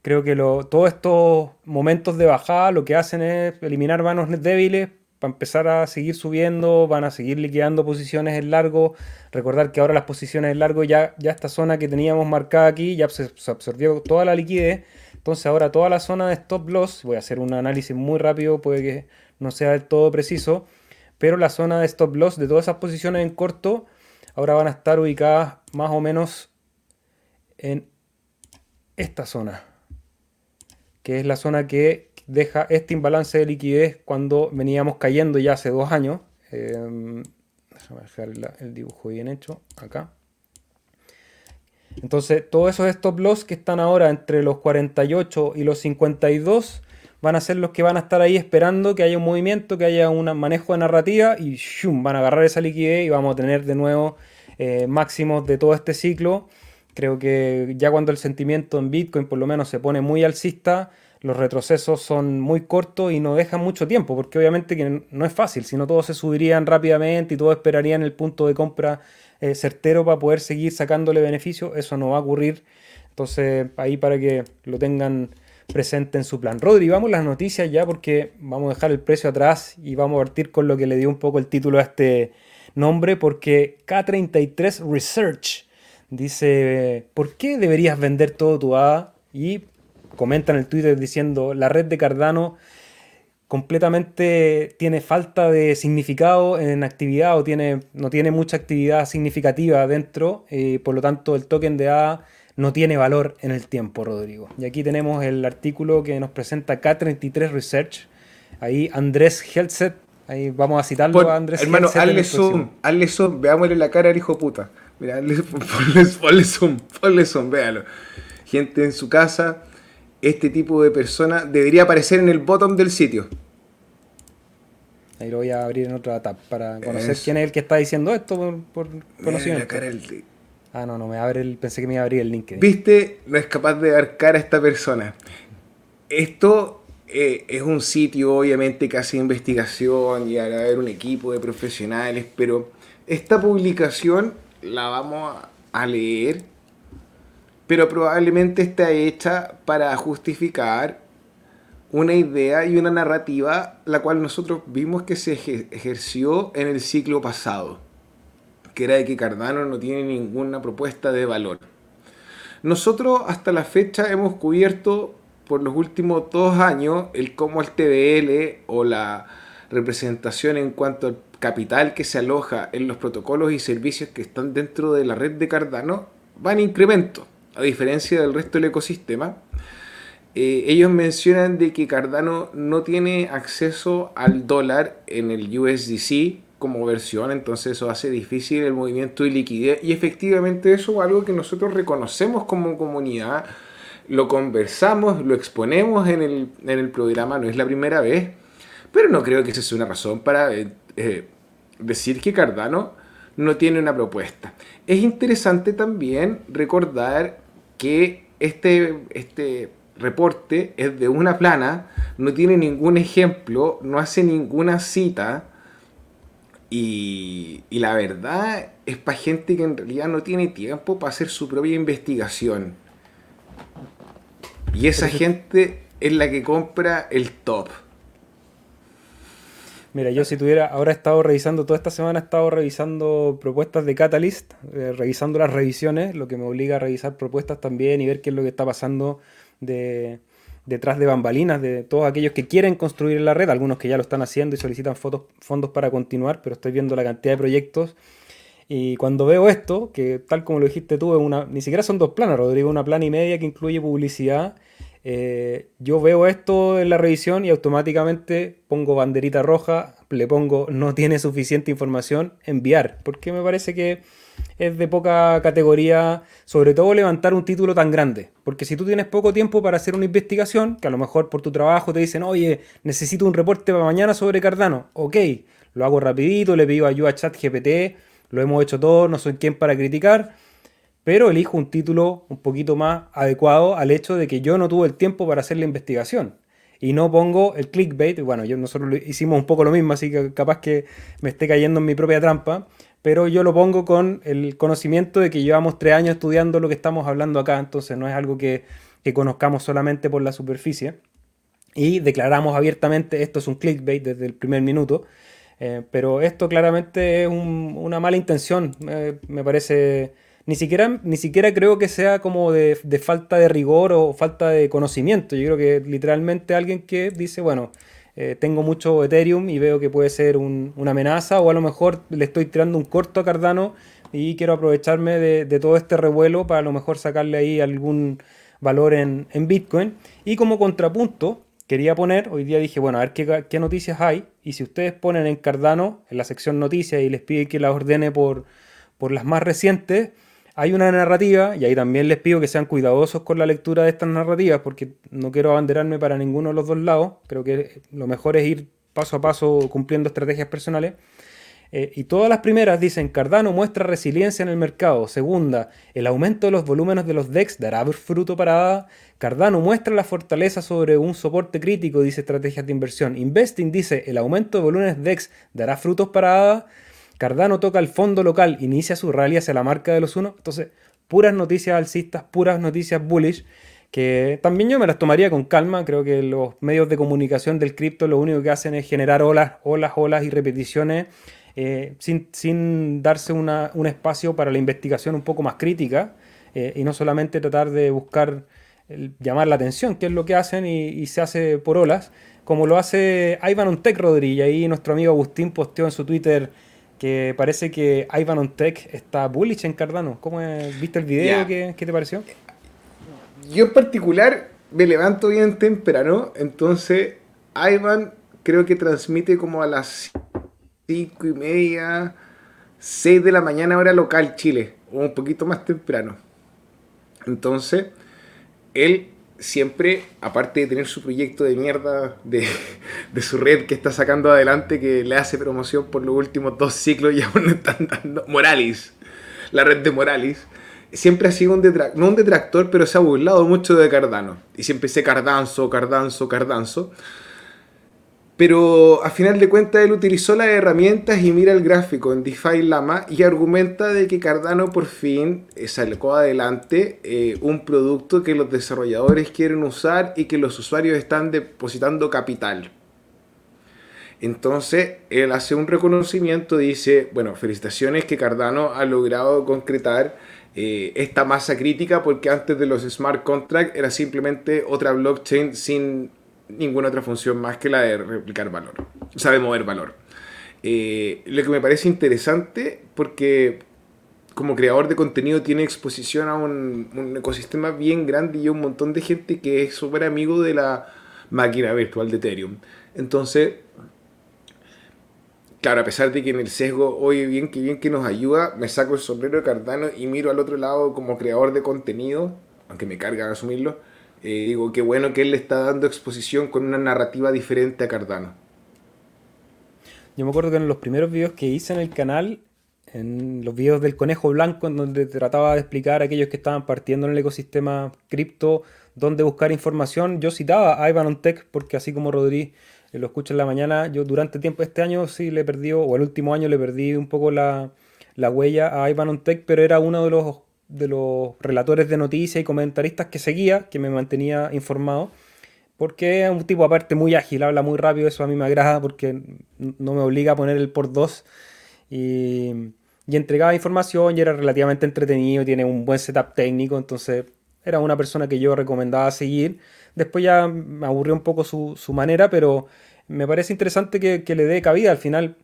creo que todos estos momentos de bajada lo que hacen es eliminar manos débiles para empezar a seguir subiendo, van a seguir liquidando posiciones en largo. Recordar que ahora las posiciones en largo, ya, ya esta zona que teníamos marcada aquí, ya se, se absorbió toda la liquidez. Entonces ahora toda la zona de stop loss, voy a hacer un análisis muy rápido, puede que no sea del todo preciso, pero la zona de stop loss de todas esas posiciones en corto ahora van a estar ubicadas más o menos en esta zona, que es la zona que deja este imbalance de liquidez cuando veníamos cayendo ya hace dos años. Em, déjame dejar el dibujo bien hecho acá. Entonces, todos esos stop loss que están ahora entre los 48 y los 52 van a ser los que van a estar ahí esperando que haya un movimiento, que haya un manejo de narrativa y ¡shum! van a agarrar esa liquidez y vamos a tener de nuevo eh, máximos de todo este ciclo. Creo que ya cuando el sentimiento en Bitcoin por lo menos se pone muy alcista, los retrocesos son muy cortos y no dejan mucho tiempo, porque obviamente que no es fácil, si no todos se subirían rápidamente y todos esperarían el punto de compra eh, certero para poder seguir sacándole beneficio, eso no va a ocurrir. Entonces ahí para que lo tengan presente en su plan. Rodri, vamos las noticias ya porque vamos a dejar el precio atrás y vamos a partir con lo que le dio un poco el título a este nombre porque K33 Research dice, ¿por qué deberías vender todo tu ADA? Y comenta en el Twitter diciendo, la red de Cardano completamente tiene falta de significado en actividad o tiene, no tiene mucha actividad significativa dentro, eh, por lo tanto el token de ADA no tiene valor en el tiempo, Rodrigo. Y aquí tenemos el artículo que nos presenta K33 Research. Ahí Andrés Helset, ahí vamos a citarlo a Andrés Hermano, hazle zoom, hazle zoom, veámosle la cara al hijo puta. Mira, ponle, zoom, ponle zoom, véalo. Gente en su casa, este tipo de persona debería aparecer en el bottom del sitio. Ahí lo voy a abrir en otra tab para conocer quién es el que está diciendo esto por, conocimiento. La cara del, Ah, no, no me abre el. Pensé que me iba a abrir el link. Viste, no es capaz de dar cara a esta persona. Esto eh, es un sitio, obviamente, que hace investigación y a haber un equipo de profesionales, pero esta publicación la vamos a leer, pero probablemente está hecha para justificar una idea y una narrativa la cual nosotros vimos que se ejerció en el ciclo pasado que era de que Cardano no tiene ninguna propuesta de valor. Nosotros hasta la fecha hemos cubierto por los últimos dos años el cómo el TBL o la representación en cuanto al capital que se aloja en los protocolos y servicios que están dentro de la red de Cardano va en incremento, a diferencia del resto del ecosistema. Eh, ellos mencionan de que Cardano no tiene acceso al dólar en el USDC como versión, entonces eso hace difícil el movimiento de liquidez y efectivamente eso es algo que nosotros reconocemos como comunidad, lo conversamos, lo exponemos en el, en el programa, no es la primera vez, pero no creo que esa sea una razón para eh, eh, decir que Cardano no tiene una propuesta. Es interesante también recordar que este, este reporte es de una plana, no tiene ningún ejemplo, no hace ninguna cita. Y, y la verdad es para gente que en realidad no tiene tiempo para hacer su propia investigación. Y esa gente es la que compra el top. Mira, yo si tuviera, ahora he estado revisando, toda esta semana he estado revisando propuestas de Catalyst, eh, revisando las revisiones, lo que me obliga a revisar propuestas también y ver qué es lo que está pasando de, detrás de bambalinas de todos aquellos que quieren construir la red, algunos que ya lo están haciendo y solicitan fondos para continuar, pero estoy viendo la cantidad de proyectos. Y cuando veo esto, que tal como lo dijiste tú, una, ni siquiera son dos planas, Rodrigo, una plana y media que incluye publicidad eh, yo veo esto en la revisión y automáticamente pongo banderita roja, le pongo no tiene suficiente información, enviar, porque me parece que es de poca categoría, sobre todo levantar un título tan grande. Porque si tú tienes poco tiempo para hacer una investigación, que a lo mejor por tu trabajo te dicen, oye, necesito un reporte para mañana sobre Cardano, ok, lo hago rapidito, le pido ayuda a ChatGPT, lo hemos hecho todo, no soy quien para criticar pero elijo un título un poquito más adecuado al hecho de que yo no tuve el tiempo para hacer la investigación. Y no pongo el clickbait, bueno, yo, nosotros hicimos un poco lo mismo, así que capaz que me esté cayendo en mi propia trampa, pero yo lo pongo con el conocimiento de que llevamos tres años estudiando lo que estamos hablando acá, entonces no es algo que, conozcamos solamente por la superficie. Y declaramos abiertamente, esto es un clickbait desde el primer minuto, eh, pero esto claramente es una mala intención, me parece ni siquiera, ni siquiera creo que sea como de, falta de rigor o falta de conocimiento. Yo creo que literalmente alguien que dice, bueno, eh, tengo mucho Ethereum y veo que puede ser una amenaza o a lo mejor le estoy tirando un corto a Cardano y quiero aprovecharme de, todo este revuelo para a lo mejor sacarle ahí algún valor en, Bitcoin. Y como contrapunto, quería poner, hoy día dije, bueno, a ver qué, noticias hay. Y si ustedes ponen en Cardano, en la sección noticias, y les piden que las ordene por las más recientes, hay una narrativa, y ahí también les pido que sean cuidadosos con la lectura de estas narrativas, porque no quiero abanderarme para ninguno de los dos lados. Creo que lo mejor es ir paso a paso cumpliendo estrategias personales. Eh, y todas las primeras dicen, Cardano muestra resiliencia en el mercado. Segunda, el aumento de los volúmenes de los DEX dará fruto para ADA. Cardano muestra la fortaleza sobre un soporte crítico, dice estrategias de inversión. Investing dice, el aumento de volúmenes DEX dará frutos para ADA. Cardano toca el fondo local, inicia su rally hacia la marca de los unos. Entonces, puras noticias alcistas, puras noticias bullish, que también yo me las tomaría con calma. Creo que los medios de comunicación del cripto lo único que hacen es generar olas, olas, olas y repeticiones. Eh, sin, darse un espacio para la investigación un poco más crítica eh, y no solamente tratar de buscar llamar la atención, que es lo que hacen y, se hace por olas, como lo hace Ivan Ontec Rodríguez. Ahí nuestro amigo Agustín posteó en su Twitter que parece que Ivan on Tech está bullish en Cardano. ¿Cómo viste el video? ¿Qué, te pareció? Yo en particular me levanto bien temprano, entonces Ivan creo que transmite como a las cinco y media, 6 de la mañana hora local Chile, o un poquito más temprano. Entonces, él siempre, aparte de tener su proyecto de mierda de, su red que está sacando adelante, que le hace promoción por los últimos dos ciclos y aún no están dando. Moralis, la red de Moralis. Siempre ha sido un detractor, no un detractor, pero se ha burlado mucho de Cardano. Y siempre dice Cardanzo, Cardanzo, Cardanzo. Pero a final de cuentas él utilizó las herramientas y mira el gráfico en DeFi Lama y argumenta de que Cardano por fin eh, sacó adelante eh, un producto que los desarrolladores quieren usar y que los usuarios están depositando capital. Entonces él hace un reconocimiento, dice, bueno, felicitaciones que Cardano ha logrado concretar eh, esta masa crítica porque antes de los smart contracts era simplemente otra blockchain sin ninguna otra función más que la de replicar valor, o sea, de mover valor. Eh, lo que me parece interesante porque como creador de contenido tiene exposición a un, ecosistema bien grande y un montón de gente que es súper amigo de la máquina virtual de Ethereum. Entonces, claro, a pesar de que en el sesgo, oye, bien que bien que nos ayuda, me saco el sombrero de Cardano y miro al otro lado como creador de contenido, aunque me carga asumirlo, eh, digo, qué bueno que él le está dando exposición con una narrativa diferente a Cardano. Yo me acuerdo que en los primeros videos que hice en el canal, en los videos del conejo blanco, en donde trataba de explicar a aquellos que estaban partiendo en el ecosistema cripto, dónde buscar información, yo citaba a Ivan Tech, porque así como Rodri eh, lo escucha en la mañana, yo durante tiempo este año sí le perdí, o el último año le perdí un poco la, huella a Ivan Tech, pero era uno de los, de los relatores de noticias y comentaristas que seguía, que me mantenía informado. Porque es un tipo aparte muy ágil, habla muy rápido, eso a mí me agrada porque no me obliga a poner el por dos. Y, entregaba información y era relativamente entretenido, tiene un buen setup técnico, entonces era una persona que yo recomendaba seguir. Después ya me aburrió un poco su, manera, pero me parece interesante que, le dé cabida. Al final,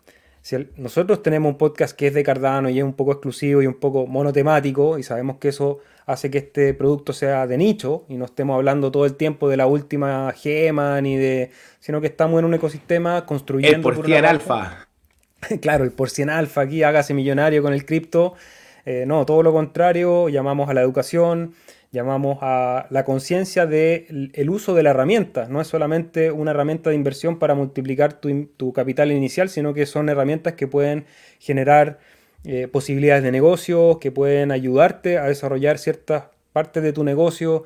si nosotros tenemos un podcast que es de Cardano y es un poco exclusivo y un poco monotemático, y sabemos que eso hace que este producto sea de nicho y no estemos hablando todo el tiempo de la última gema ni de. sino que estamos en un ecosistema construyendo. El por alfa. claro, el por cien alfa aquí, hágase millonario con el cripto. Eh, no, todo lo contrario, llamamos a la educación, llamamos a la conciencia del el uso de la herramienta. No es solamente una herramienta de inversión para multiplicar tu, capital inicial, sino que son herramientas que pueden generar eh, posibilidades de negocio, que pueden ayudarte a desarrollar ciertas partes de tu negocio,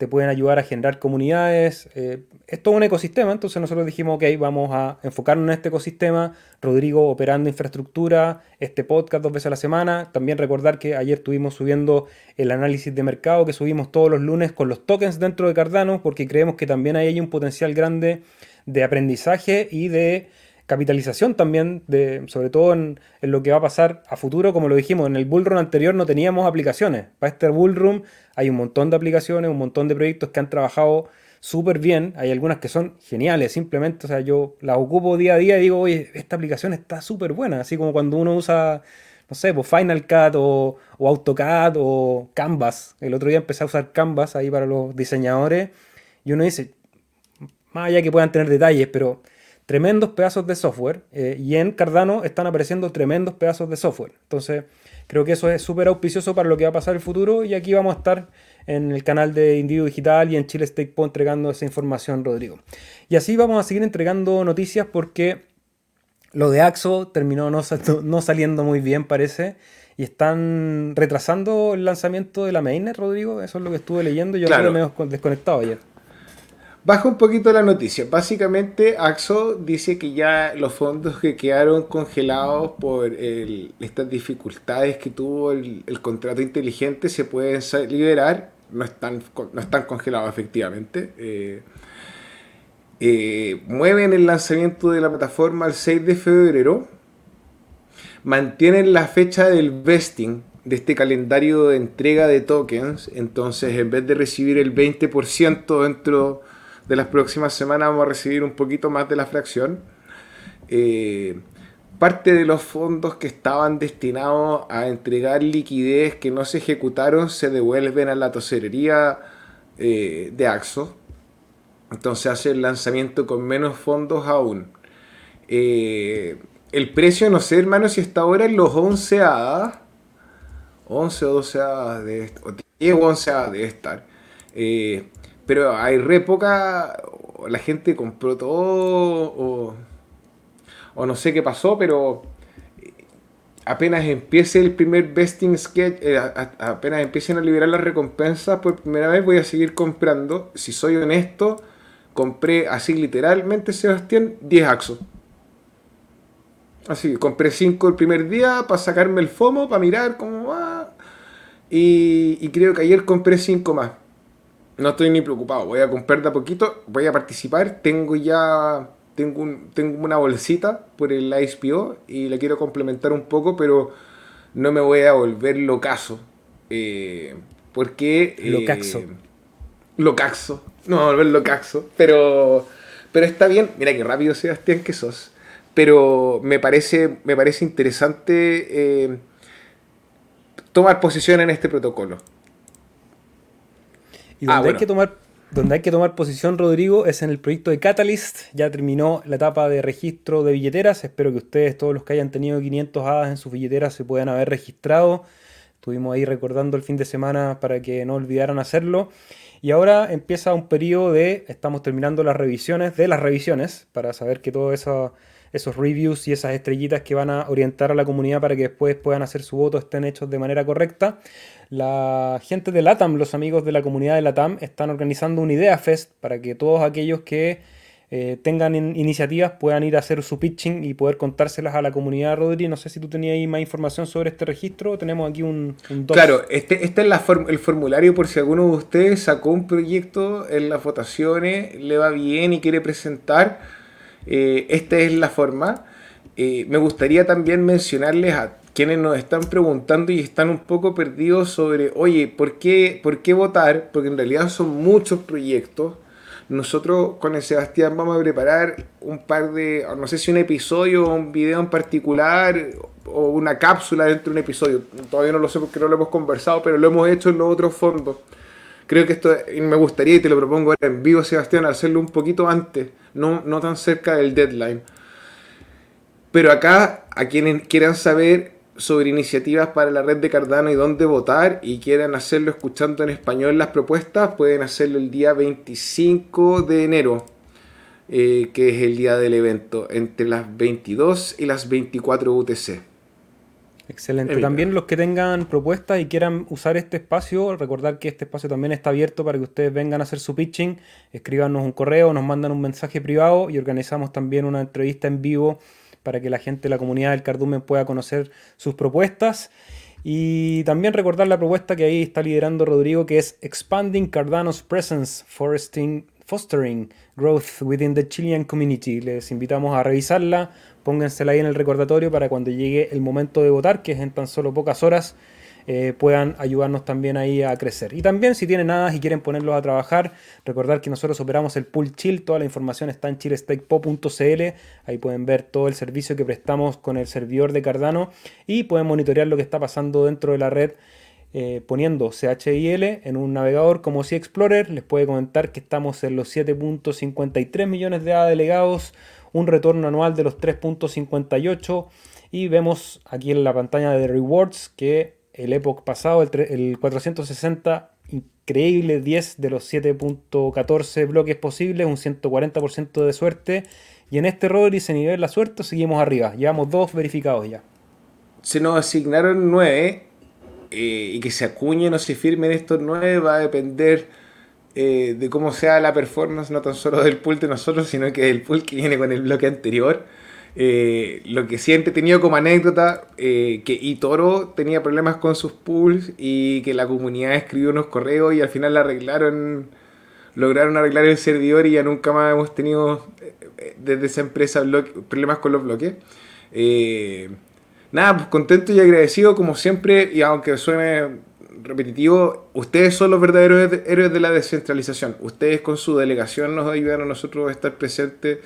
te pueden ayudar a generar comunidades. Eh, es todo un ecosistema, entonces nosotros dijimos, ok, vamos a enfocarnos en este ecosistema. Rodrigo operando infraestructura, este podcast dos veces a la semana. También recordar que ayer estuvimos subiendo el análisis de mercado que subimos todos los lunes con los tokens dentro de Cardano, porque creemos que también hay un potencial grande de aprendizaje y de capitalización también, de, sobre todo en, lo que va a pasar a futuro. Como lo dijimos, en el bullrun anterior no teníamos aplicaciones. Para este bullrun hay un montón de aplicaciones, un montón de proyectos que han trabajado súper bien. Hay algunas que son geniales, simplemente, o sea, yo las ocupo día a día y digo, oye, esta aplicación está súper buena. Así como cuando uno usa, no sé, pues Final Cut o, o AutoCAD o Canvas. El otro día empecé a usar Canvas ahí para los diseñadores y uno dice, más allá que puedan tener detalles, pero tremendos pedazos de software eh, y en Cardano están apareciendo tremendos pedazos de software. Entonces, creo que eso es súper auspicioso para lo que va a pasar en el futuro y aquí vamos a estar en el canal de Individuo Digital y en Chile Stake entregando esa información, Rodrigo. Y así vamos a seguir entregando noticias porque lo de Axo terminó no, no saliendo muy bien, parece. Y están retrasando el lanzamiento de la mainnet, Rodrigo. Eso es lo que estuve leyendo. Yo claro. me he desconectado ayer. Baja un poquito la noticia. Básicamente, Axo dice que ya los fondos que quedaron congelados por estas dificultades que tuvo el, contrato inteligente se pueden liberar. No están, no están congelados, efectivamente. Eh, eh, mueven el lanzamiento de la plataforma el 6 de febrero. Mantienen la fecha del vesting de este calendario de entrega de tokens. Entonces, en vez de recibir el 20% dentro de las próximas semanas vamos a recibir un poquito más de la fracción. Eh, parte de los fondos que estaban destinados a entregar liquidez que no se ejecutaron se devuelven a la toserería eh, de Axo. Entonces hace el lanzamiento con menos fondos aún. Eh, el precio, no sé, hermano, si está ahora en los 11 a 11 o 12 hadas de, 10 o 11 hadas debe estar. Pero hay re poca. La gente compró todo. O, no sé qué pasó, pero apenas empiece el primer vesting sketch, eh, apenas empiecen a liberar las recompensas por primera vez, voy a seguir comprando. Si soy honesto, compré así literalmente, Sebastián, 10 axos. Así, compré 5 el primer día para sacarme el FOMO, para mirar cómo va. Y, y creo que ayer compré 5 más no estoy ni preocupado. Voy a comprar de a poquito, voy a participar. Tengo ya tengo, tengo una bolsita por el ISPO y la quiero complementar un poco, pero no me voy a volver locazo. Eh, porque... Lo caxo. Lo caxo. No vamos a volver lo caxo. Pero, pero está bien. Mira qué rápido, Sebastián, que sos. Pero me parece, me parece interesante tomar posición en este protocolo. Y donde, ah, hay que tomar, donde hay que tomar posición, Rodrigo, es en el proyecto de Catalyst. Ya terminó la etapa de registro de billeteras. Espero que ustedes, todos los que hayan tenido 500 hadas en sus billeteras, se puedan haber registrado. Estuvimos ahí recordando el fin de semana para que no olvidaran hacerlo. Y ahora empieza un periodo de, estamos terminando las revisiones de las revisiones, para saber que todo eso esos reviews y esas estrellitas que van a orientar a la comunidad para que después puedan hacer su voto estén hechos de manera correcta. La gente de LATAM, los amigos de la comunidad de LATAM, están organizando un Idea Fest para que todos aquellos que eh, tengan iniciativas puedan ir a hacer su pitching y poder contárselas a la comunidad, Rodri. No sé si tú tenías ahí más información sobre este registro. Tenemos aquí un... claro, este, este es la el formulario por si alguno de ustedes sacó un proyecto en las votaciones, le va bien y quiere presentar eh, esta es la forma. Eh, me gustaría también mencionarles a quienes nos están preguntando y están un poco perdidos sobre, oye, ¿por qué, ¿por qué votar? Porque en realidad son muchos proyectos. Nosotros con el Sebastián vamos a preparar un par de, no sé si un episodio o un video en particular o una cápsula dentro de un episodio. Todavía no lo sé porque no lo hemos conversado, pero lo hemos hecho en los otros fondos. Creo que esto me gustaría y te lo propongo ahora en vivo, Sebastián, hacerlo un poquito antes no, no tan cerca del deadline. Pero acá, a quienes quieran saber sobre iniciativas para la red de Cardano y dónde votar y quieran hacerlo escuchando en español las propuestas, pueden hacerlo el día 25 de enero, eh, que es el día del evento, entre las 22 y las 24 UTC. Excelente. También los que tengan propuestas y quieran usar este espacio, recordar que este espacio también está abierto para que ustedes vengan a hacer su pitching, escríbanos un correo, nos mandan un mensaje privado y organizamos también una entrevista en vivo para que la gente de la comunidad del Cardumen pueda conocer sus propuestas. Y también recordar la propuesta que ahí está liderando Rodrigo, que es Expanding Cardano's Presence, Foresting, Fostering Growth Within the Chilean Community. Les invitamos a revisarla póngansela ahí en el recordatorio para cuando llegue el momento de votar, que es en tan solo pocas horas, eh, puedan ayudarnos también ahí a crecer. Y también si tienen nada y quieren ponerlos a trabajar, recordar que nosotros operamos el pool chill, toda la información está en chillestakepo.cl, ahí pueden ver todo el servicio que prestamos con el servidor de Cardano y pueden monitorear lo que está pasando dentro de la red. Eh, poniendo CHIL en un navegador como Sea Explorer, les puede comentar que estamos en los 7.53 millones de delegados, un retorno anual de los 3.58 y vemos aquí en la pantalla de rewards que el Epoch pasado, el, 460, increíble 10 de los 7.14 bloques posibles, un 140% de suerte. Y en este Rodri se nivel la suerte, seguimos arriba. Llevamos dos verificados ya. Se nos asignaron 9 eh, y que se acuñen o se firmen estos 9 va a depender eh, de cómo sea la performance, no tan solo del pool de nosotros, sino que del pool que viene con el bloque anterior. Eh, lo que siempre he tenido como anécdota, eh, que Itoro tenía problemas con sus pools y que la comunidad escribió unos correos y al final la arreglaron, lograron arreglar el servidor y ya nunca más hemos tenido desde esa empresa problemas con los bloques. nada, pues contento y agradecido como siempre y aunque suene repetitivo, ustedes son los verdaderos héroes de la descentralización. Ustedes con su delegación nos ayudan a nosotros a estar presentes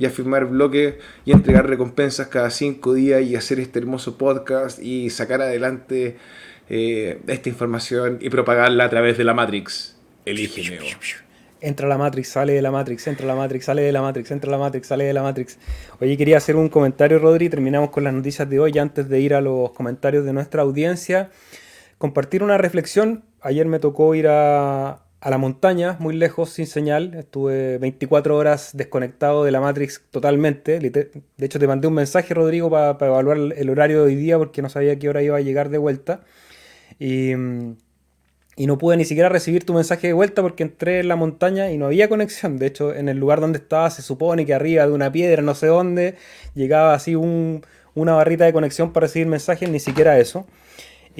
y a firmar bloques y entregar recompensas cada cinco días y hacer este hermoso podcast y sacar adelante eh, esta información y propagarla a través de la Matrix. Elígeme. Entra la Matrix, sale de la Matrix, entra la Matrix, sale de la Matrix, entra la Matrix, sale de la Matrix. Oye, quería hacer un comentario, Rodri. Terminamos con las noticias de hoy antes de ir a los comentarios de nuestra audiencia compartir una reflexión. Ayer me tocó ir a, la montaña, muy lejos, sin señal. Estuve 24 horas desconectado de la Matrix totalmente. De hecho, te mandé un mensaje, Rodrigo, para evaluar el horario de hoy día porque no sabía qué hora iba a llegar de vuelta. Y, no pude ni siquiera recibir tu mensaje de vuelta porque entré en la montaña y no había conexión. De hecho, en el lugar donde estaba se supone que arriba de una piedra, no sé dónde, llegaba así un, una barrita de conexión para recibir mensajes, ni siquiera eso.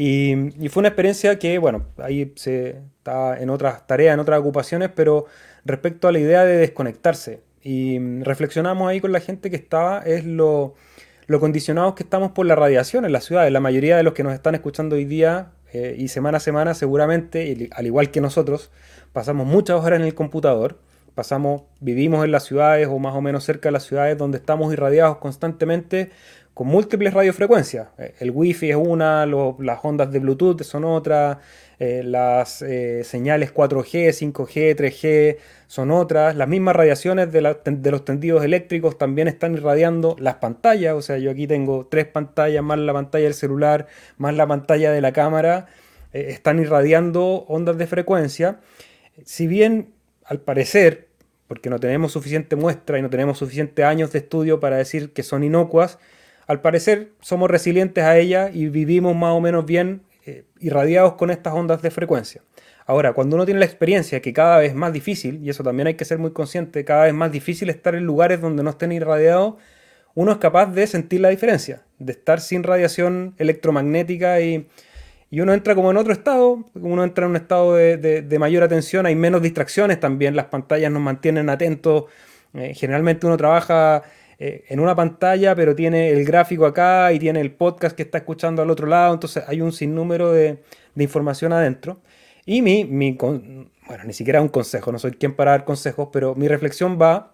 Y, fue una experiencia que, bueno, ahí se está en otras tareas, en otras ocupaciones, pero respecto a la idea de desconectarse. Y reflexionamos ahí con la gente que estaba, es lo, lo condicionados que estamos por la radiación en la ciudad. La mayoría de los que nos están escuchando hoy día eh, y semana a semana seguramente, al igual que nosotros, pasamos muchas horas en el computador, pasamos, vivimos en las ciudades o más o menos cerca de las ciudades donde estamos irradiados constantemente con múltiples radiofrecuencias. Eh, el wifi es una, las ondas de Bluetooth son otras, eh, las eh, señales 4G, 5G, 3G son otras, las mismas radiaciones de, los tendidos eléctricos también están irradiando las pantallas, o sea, yo aquí tengo tres pantallas, más la pantalla del celular, más la pantalla de la cámara, están irradiando ondas de frecuencia. Si bien, al parecer, porque no tenemos suficiente muestra y no tenemos suficientes años de estudio para decir que son inocuas, al parecer somos resilientes a ella y vivimos más o menos bien eh, irradiados con estas ondas de frecuencia. Ahora, cuando uno tiene la experiencia que cada vez es más difícil, y eso también hay que ser muy consciente, cada vez más difícil estar en lugares donde no estén irradiados, uno es capaz de sentir la diferencia, de estar sin radiación electromagnética y, uno entra como en otro estado, uno entra en un estado de, mayor atención, hay menos distracciones también, las pantallas nos mantienen atentos, eh, generalmente uno trabaja eh, en una pantalla, pero tiene el gráfico acá y tiene el podcast que está escuchando al otro lado, entonces hay un sinnúmero de, de información adentro. Y mi, mi, bueno, ni siquiera un consejo, no soy quien para dar consejos, pero mi reflexión va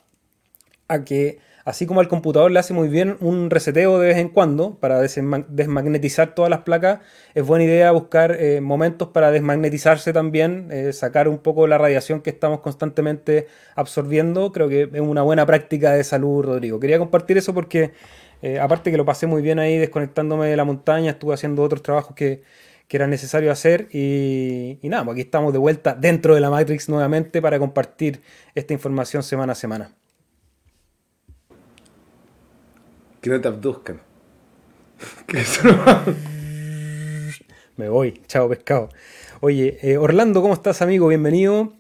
a que Así como al computador le hace muy bien un reseteo de vez en cuando para desmagnetizar todas las placas, es buena idea buscar eh, momentos para desmagnetizarse también, eh, sacar un poco la radiación que estamos constantemente absorbiendo. Creo que es una buena práctica de salud, Rodrigo. Quería compartir eso porque, eh, aparte que lo pasé muy bien ahí desconectándome de la montaña, estuve haciendo otros trabajos que, que era necesario hacer y, y nada, pues aquí estamos de vuelta dentro de la Matrix nuevamente para compartir esta información semana a semana. Que no te abduzcan. Me voy, chao pescado. Oye, eh, Orlando, ¿cómo estás amigo? Bienvenido.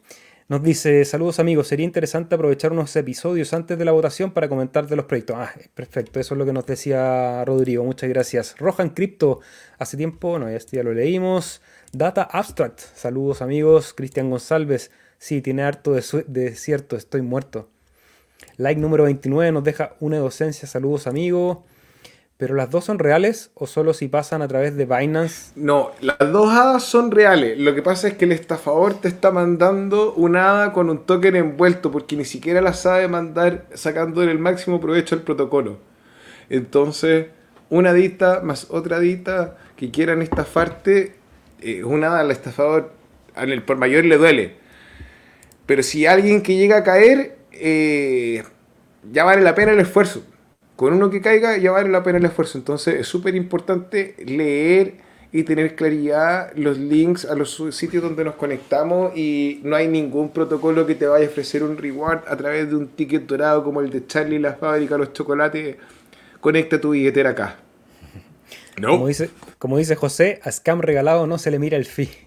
Nos dice, saludos amigos, sería interesante aprovechar unos episodios antes de la votación para comentar de los proyectos. Ah, perfecto, eso es lo que nos decía Rodrigo, muchas gracias. Rohan Crypto, hace tiempo, no, este ya lo leímos. Data Abstract, saludos amigos. Cristian González, sí, tiene harto de, de cierto, estoy muerto. Like número 29 nos deja una docencia, saludos amigos. ¿Pero las dos son reales o solo si pasan a través de Binance? No, las dos hadas son reales. Lo que pasa es que el estafador te está mandando una hada con un token envuelto porque ni siquiera la sabe mandar sacando el máximo provecho al protocolo. Entonces, una dita más otra dita que quieran estafarte, eh, una hada al estafador, al por mayor le duele. Pero si alguien que llega a caer, eh, ya vale la pena el esfuerzo. Con uno que caiga, ya vale la pena el esfuerzo. Entonces es súper importante leer y tener claridad los links a los sitios donde nos conectamos y no hay ningún protocolo que te vaya a ofrecer un reward a través de un ticket dorado como el de Charlie la fábrica los chocolates. Conecta tu billetera acá. No. Como dice, como dice José, a scam regalado no se le mira el fee.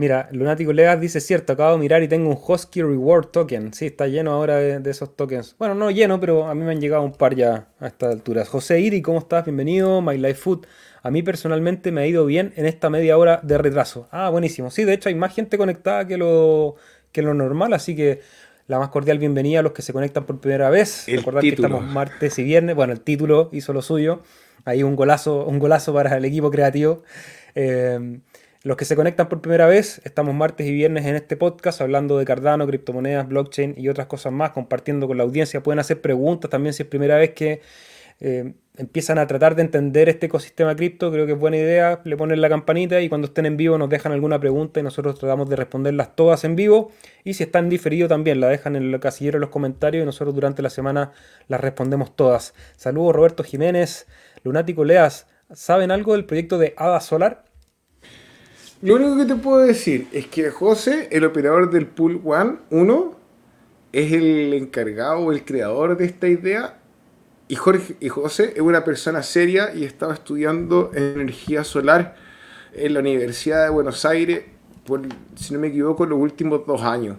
Mira, Lunático Legas dice, cierto, acabo de mirar y tengo un Husky Reward Token. Sí, está lleno ahora de, esos tokens. Bueno, no lleno, pero a mí me han llegado un par ya a estas alturas. José Iri, ¿cómo estás? Bienvenido. My Life Food. A mí personalmente me ha ido bien en esta media hora de retraso. Ah, buenísimo. Sí, de hecho hay más gente conectada que lo, que lo normal, así que la más cordial bienvenida a los que se conectan por primera vez. El Recordad que estamos martes y viernes. Bueno, el título hizo lo suyo. Ahí un golazo, un golazo para el equipo creativo. Eh, los que se conectan por primera vez, estamos martes y viernes en este podcast hablando de Cardano, criptomonedas, blockchain y otras cosas más, compartiendo con la audiencia. Pueden hacer preguntas también si es primera vez que eh, empiezan a tratar de entender este ecosistema cripto. Creo que es buena idea. Le ponen la campanita y cuando estén en vivo nos dejan alguna pregunta y nosotros tratamos de responderlas todas en vivo. Y si están diferido también la dejan en el casillero en los comentarios y nosotros durante la semana las respondemos todas. Saludos Roberto Jiménez, Lunático Leas. ¿Saben algo del proyecto de Ada Solar? Lo único que te puedo decir es que José, el operador del Pool One 1, es el encargado o el creador de esta idea. Y, Jorge, y José es una persona seria y estaba estudiando energía solar en la Universidad de Buenos Aires, por, si no me equivoco, los últimos dos años.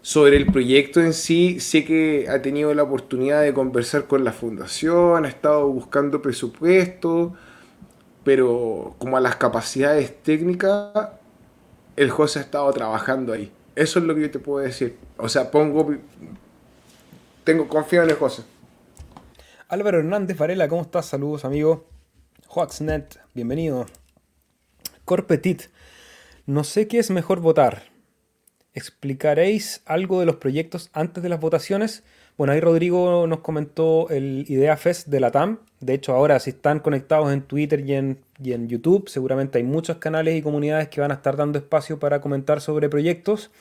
Sobre el proyecto en sí, sé que ha tenido la oportunidad de conversar con la fundación, ha estado buscando presupuesto pero como a las capacidades técnicas, el José ha estado trabajando ahí. Eso es lo que yo te puedo decir. O sea, pongo. Tengo confianza en el José. Álvaro Hernández Varela, ¿cómo estás? Saludos, amigo. Hoaxnet, bienvenido. Corpetit. No sé qué es mejor votar. ¿Explicaréis algo de los proyectos antes de las votaciones? Bueno, ahí Rodrigo nos comentó el Idea Fest de la TAM. De hecho, ahora si están conectados en Twitter y en, YouTube, seguramente hay muchos canales y comunidades que van a estar dando espacio para comentar sobre proyectos.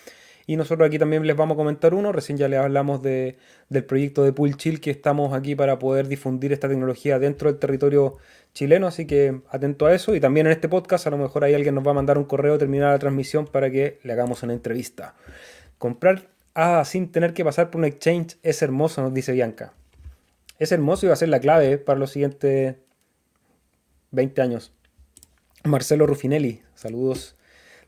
Y nosotros aquí también les vamos a comentar uno. Recién ya les hablamos de, del proyecto de Pool Chill que estamos aquí para poder difundir esta tecnología dentro del territorio chileno. Así que atento a eso. Y también en este podcast a lo mejor hay alguien nos va a mandar un correo terminar la transmisión para que le hagamos una entrevista. Comprar ADA sin tener que pasar por un exchange es hermoso, nos dice Bianca. Es hermoso y va a ser la clave para los siguientes 20 años. Marcelo Rufinelli, saludos.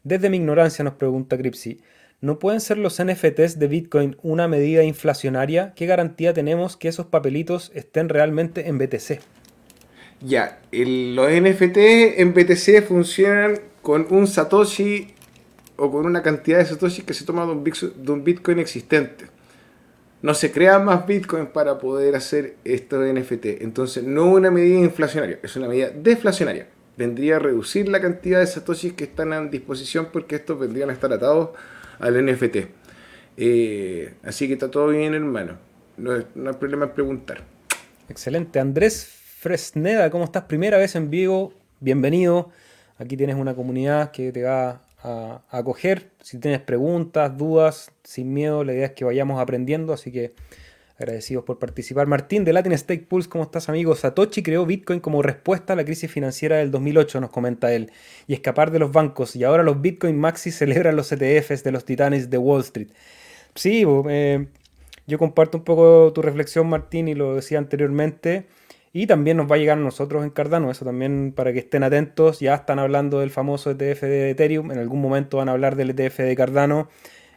Desde mi ignorancia nos pregunta Cripsy. ¿No pueden ser los NFTs de Bitcoin una medida inflacionaria? ¿Qué garantía tenemos que esos papelitos estén realmente en BTC? Ya, los NFT en BTC funcionan con un Satoshi o con una cantidad de Satoshi que se toma de un, Bitcoin existente. No se crea más Bitcoin para poder hacer esto de NFT. Entonces, no una medida inflacionaria, es una medida deflacionaria. Vendría a reducir la cantidad de Satoshis que están a disposición porque estos vendrían a estar atados al NFT. Eh, así que está todo bien, hermano. No, no hay problema en preguntar. Excelente. Andrés Fresneda, ¿cómo estás? Primera vez en vivo. Bienvenido. Aquí tienes una comunidad que te va a, a acoger. Si tienes preguntas, dudas, sin miedo, la idea es que vayamos aprendiendo. Así que Agradecidos por participar. Martín de Latin Stake Pulse, ¿cómo estás, amigo? Satoshi creó Bitcoin como respuesta a la crisis financiera del 2008, nos comenta él, y escapar de los bancos. Y ahora los Bitcoin Maxi celebran los ETFs de los titanes de Wall Street. Sí, eh, yo comparto un poco tu reflexión, Martín, y lo decía anteriormente. Y también nos va a llegar a nosotros en Cardano, eso también para que estén atentos. Ya están hablando del famoso ETF de Ethereum, en algún momento van a hablar del ETF de Cardano.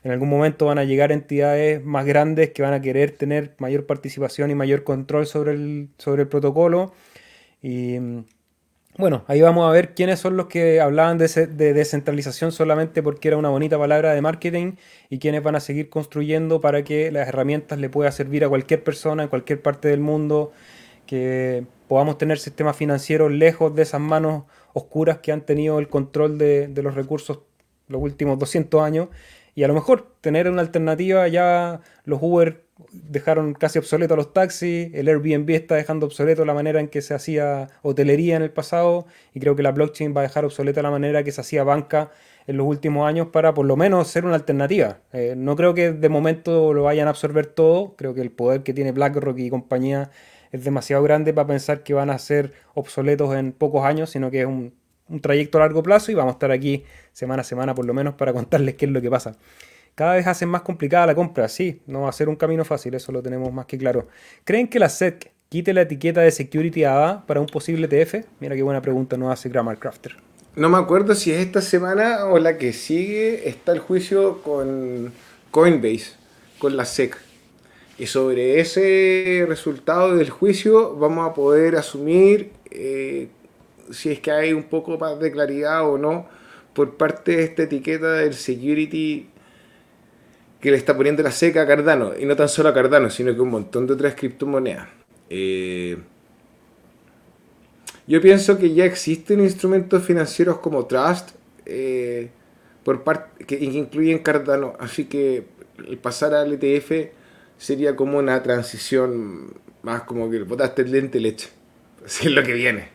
En algún momento van a llegar entidades más grandes que van a querer tener mayor participación y mayor control sobre el, sobre el protocolo. Y bueno, ahí vamos a ver quiénes son los que hablaban de, de, descentralización solamente porque era una bonita palabra de marketing y quiénes van a seguir construyendo para que las herramientas le puedan servir a cualquier persona en cualquier parte del mundo, que podamos tener sistemas financieros lejos de esas manos oscuras que han tenido el control de, los recursos los últimos 200 años y a lo mejor tener una alternativa, ya los Uber dejaron casi obsoletos los taxis, el Airbnb está dejando obsoleto la manera en que se hacía hotelería en el pasado y creo que la blockchain va a dejar obsoleta la manera que se hacía banca en los últimos años para por lo menos ser una alternativa. Eh, no creo que de momento lo vayan a absorber todo, creo que el poder que tiene BlackRock y compañía es demasiado grande para pensar que van a ser obsoletos en pocos años, sino que es un, un trayecto a largo plazo y vamos a estar aquí semana a semana por lo menos para contarles qué es lo que pasa. Cada vez hacen más complicada la compra, sí, no va a ser un camino fácil, eso lo tenemos más que claro. ¿Creen que la SEC quite la etiqueta de Security ADA para un posible TF? Mira qué buena pregunta nos hace Grammar Crafter. No me acuerdo si es esta semana o la que sigue, está el juicio con Coinbase, con la SEC. Y sobre ese resultado del juicio vamos a poder asumir eh, si es que hay un poco más de claridad o no por parte de esta etiqueta del security que le está poniendo la seca a Cardano. Y no tan solo a Cardano, sino que un montón de otras criptomonedas. Eh, yo pienso que ya existen instrumentos financieros como Trust eh, que, incluyen Cardano. Así que el pasar al ETF sería como una transición más como que botaste el lente leche. Así es lo que viene.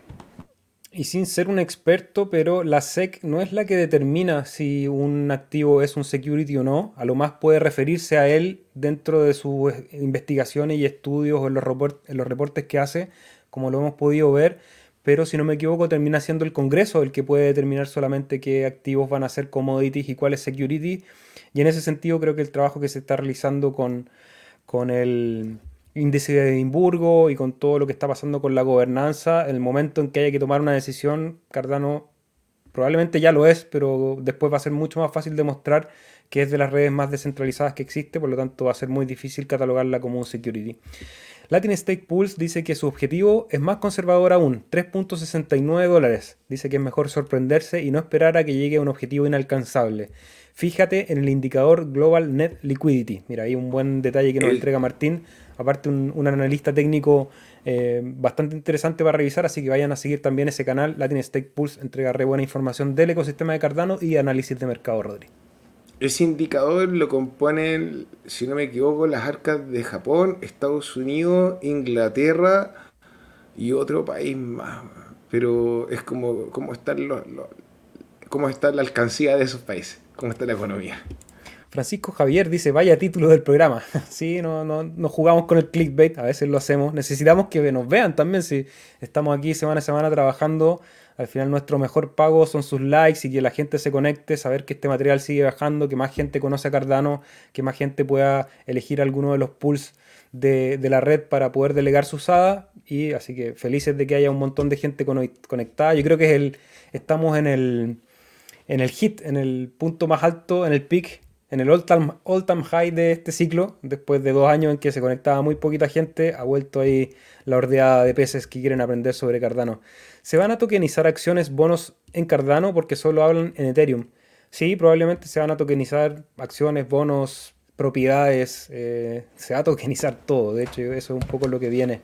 Y sin ser un experto, pero la SEC no es la que determina si un activo es un security o no. A lo más puede referirse a él dentro de sus investigaciones y estudios o en los, en los reportes que hace, como lo hemos podido ver. Pero si no me equivoco, termina siendo el Congreso el que puede determinar solamente qué activos van a ser commodities y cuáles security. Y en ese sentido creo que el trabajo que se está realizando con, con el índice de Edimburgo y con todo lo que está pasando con la gobernanza, el momento en que haya que tomar una decisión, Cardano probablemente ya lo es, pero después va a ser mucho más fácil demostrar que es de las redes más descentralizadas que existe, por lo tanto va a ser muy difícil catalogarla como un security. Latin Stake Pools dice que su objetivo es más conservador aún, 3.69 dólares. Dice que es mejor sorprenderse y no esperar a que llegue a un objetivo inalcanzable. Fíjate en el indicador Global Net Liquidity. Mira, hay un buen detalle que nos entrega Martín. Aparte, un, analista técnico eh, bastante interesante para revisar, así que vayan a seguir también ese canal. Latin Stake Pulse entrega re buena información del ecosistema de Cardano y análisis de mercado, Rodri. Ese indicador lo componen, si no me equivoco, las arcas de Japón, Estados Unidos, Inglaterra y otro país más. Pero es como cómo están los, cómo está la alcancía de esos países, cómo está la economía. Francisco Javier dice, vaya título del programa. sí, no, no, no jugamos con el clickbait, a veces lo hacemos. Necesitamos que nos vean también si estamos aquí semana a semana trabajando. Al final nuestro mejor pago son sus likes y que la gente se conecte, saber que este material sigue bajando, que más gente conoce a Cardano, que más gente pueda elegir alguno de los pools de, la red para poder delegar su usada. Y así que felices de que haya un montón de gente conectada. Yo creo que es el, estamos en el, en el hit, en el punto más alto, en el peak, en el all time, all time high de este ciclo. Después de dos años en que se conectaba muy poquita gente, ha vuelto ahí la ordeada de peces que quieren aprender sobre Cardano. ¿Se van a tokenizar acciones bonos en Cardano porque solo hablan en Ethereum? Sí, probablemente se van a tokenizar acciones, bonos, propiedades. Eh, se va a tokenizar todo. De hecho, eso es un poco lo que viene.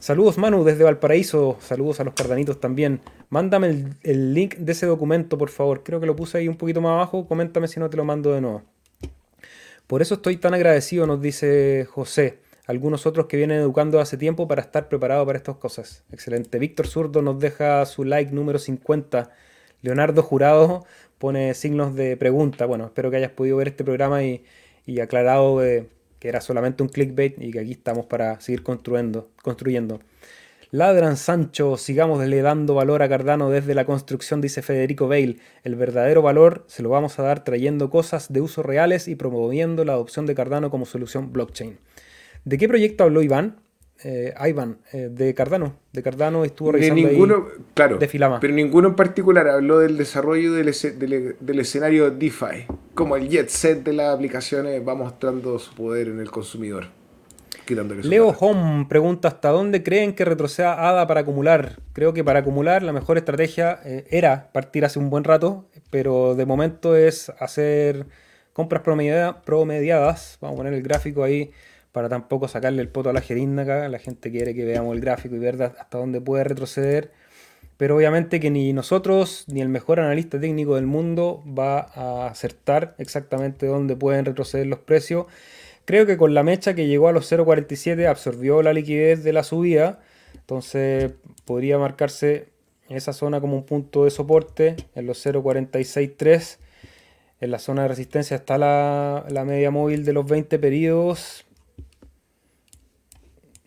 Saludos Manu desde Valparaíso. Saludos a los cardanitos también. Mándame el, link de ese documento, por favor. Creo que lo puse ahí un poquito más abajo. Coméntame si no te lo mando de nuevo. Por eso estoy tan agradecido, nos dice José algunos otros que vienen educando hace tiempo para estar preparado para estas cosas. Excelente. Víctor Zurdo nos deja su like número 50. Leonardo Jurado pone signos de pregunta. Bueno, espero que hayas podido ver este programa y, aclarado que era solamente un clickbait y que aquí estamos para seguir construyendo. construyendo. Ladran Sancho, sigamos le dando valor a Cardano desde la construcción, dice Federico Bale. El verdadero valor se lo vamos a dar trayendo cosas de uso reales y promoviendo la adopción de Cardano como solución blockchain. ¿De qué proyecto habló Iván? Eh, Iván, eh, de Cardano. De Cardano estuvo revisando de ninguno, claro, de Filama. Pero ninguno en particular habló del desarrollo del, del, escenario DeFi. Como el jet set de las aplicaciones va mostrando su poder en el consumidor. Leo Home pregunta hasta dónde creen que retroceda ADA para acumular. Creo que para acumular la mejor estrategia eh, era partir hace un buen rato, pero de momento es hacer compras promediadas. Vamos a poner el gráfico ahí para tampoco sacarle el poto a la acá. La gente quiere que veamos el gráfico y ver hasta dónde puede retroceder. Pero obviamente que ni nosotros ni el mejor analista técnico del mundo va a acertar exactamente dónde pueden retroceder los precios. Creo que con la mecha que llegó a los 0.47 absorbió la liquidez de la subida. Entonces podría marcarse esa zona como un punto de soporte en los 0.463. En la zona de resistencia está la, la media móvil de los 20 periodos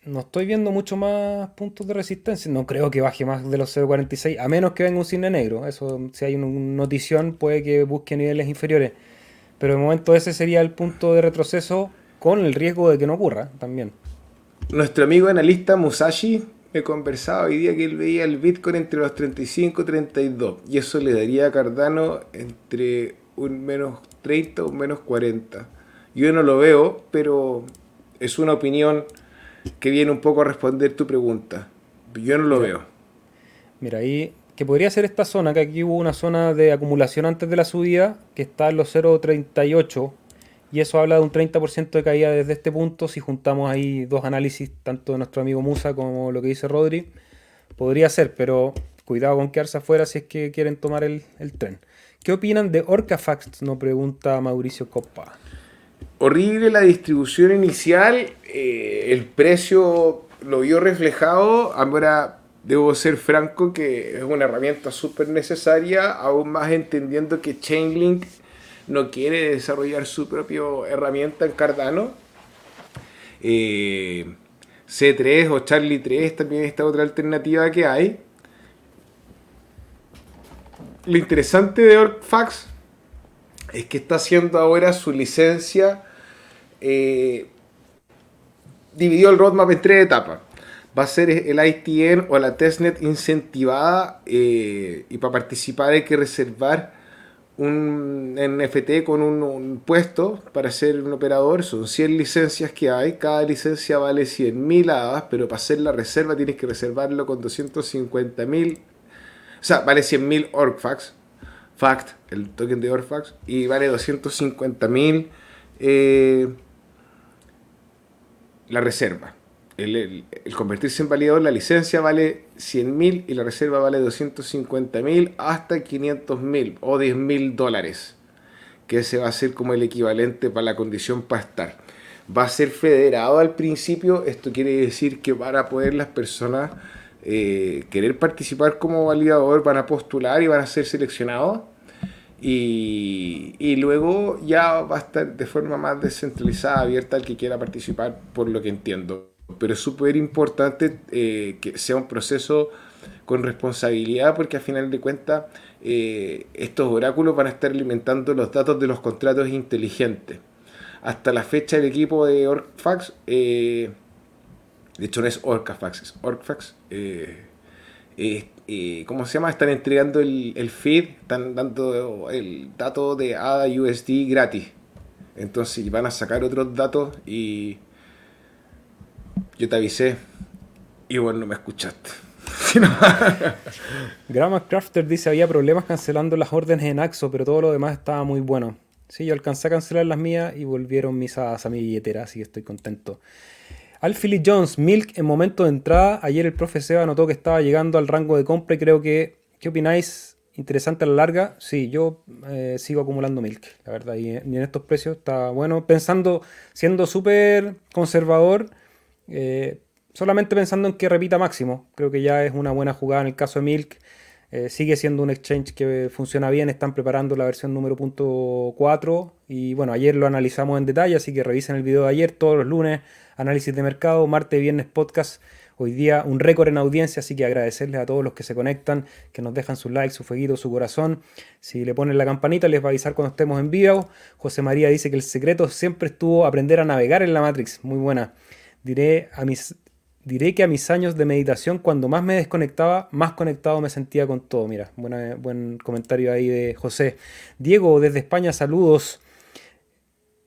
no estoy viendo mucho más puntos de resistencia. No creo que baje más de los 0.46, a menos que venga un cine negro. Eso, si hay una notición, puede que busque niveles inferiores. Pero de momento ese sería el punto de retroceso con el riesgo de que no ocurra también. Nuestro amigo analista Musashi me conversaba hoy día que él veía el Bitcoin entre los 35 y 32. Y eso le daría a Cardano entre un menos 30 o un menos 40. Yo no lo veo, pero es una opinión que viene un poco a responder tu pregunta. Yo no lo veo. Mira, ahí que podría ser esta zona, que aquí hubo una zona de acumulación antes de la subida, que está en los 0.38, y eso habla de un 30% de caída desde este punto, si juntamos ahí dos análisis, tanto de nuestro amigo Musa como lo que dice Rodri, podría ser, pero cuidado con quedarse afuera si es que quieren tomar el, el tren. ¿Qué opinan de Orcafax? Nos pregunta Mauricio Coppa horrible la distribución inicial, eh, el precio lo vio reflejado, ahora debo ser franco que es una herramienta súper necesaria, aún más entendiendo que Chainlink no quiere desarrollar su propia herramienta en Cardano. Eh, C3 o Charlie 3 también esta otra alternativa que hay. Lo interesante de Orfax es que está haciendo ahora su licencia, eh, dividió el roadmap en tres etapas. Va a ser el ITN o la testnet incentivada eh, y para participar hay que reservar un NFT con un, puesto para ser un operador. Son 100 licencias que hay. Cada licencia vale 100.000 hadas, pero para hacer la reserva tienes que reservarlo con 250.000. O sea, vale 100.000 ORCFAX FACT, el token de Orfax, y vale 250 mil eh, la reserva. El, convertirse en validador, la licencia vale 100 mil y la reserva vale 250 mil hasta 500 mil o 10 mil dólares, que ese va a ser como el equivalente para la condición para estar. Va a ser federado al principio, esto quiere decir que van a poder las personas eh, querer participar como validador, van a postular y van a ser seleccionados y, luego ya va a estar de forma más descentralizada, abierta al que quiera participar, por lo que entiendo. Pero es súper importante eh, que sea un proceso con responsabilidad porque al final de cuentas eh, estos oráculos van a estar alimentando los datos de los contratos inteligentes. Hasta la fecha el equipo de Orcafax, eh, de hecho no es Orcafax, es Orcafax, ¿cómo se llama? Están entregando el, feed, están dando el dato de ADA USD gratis. Entonces van a sacar otros datos y yo te avisé y bueno, no me escuchaste. Grama Crafter dice había problemas cancelando las órdenes en Axo, pero todo lo demás estaba muy bueno. Sí, yo alcancé a cancelar las mías y volvieron mis hadas a mi billetera, así que estoy contento. Alfie Jones, Milk en momento de entrada. Ayer el profe Seba notó que estaba llegando al rango de compra y creo que. ¿Qué opináis? ¿Interesante a la larga? Sí, yo eh, sigo acumulando Milk, la verdad. Y, en estos precios está bueno. Pensando, siendo súper conservador, eh, solamente pensando en que repita máximo. Creo que ya es una buena jugada en el caso de Milk. Eh, sigue siendo un exchange que funciona bien, están preparando la versión número punto 4 y bueno, ayer lo analizamos en detalle, así que revisen el video de ayer, todos los lunes análisis de mercado, martes viernes podcast. Hoy día un récord en audiencia, así que agradecerles a todos los que se conectan, que nos dejan su like, su fueguito, su corazón. Si le ponen la campanita les va a avisar cuando estemos en vivo. José María dice que el secreto siempre estuvo aprender a navegar en la Matrix. Muy buena. Diré, a mis, diré que a mis años de meditación, cuando más me desconectaba, más conectado me sentía con todo. Mira, buen comentario ahí de José. Diego, desde España, saludos.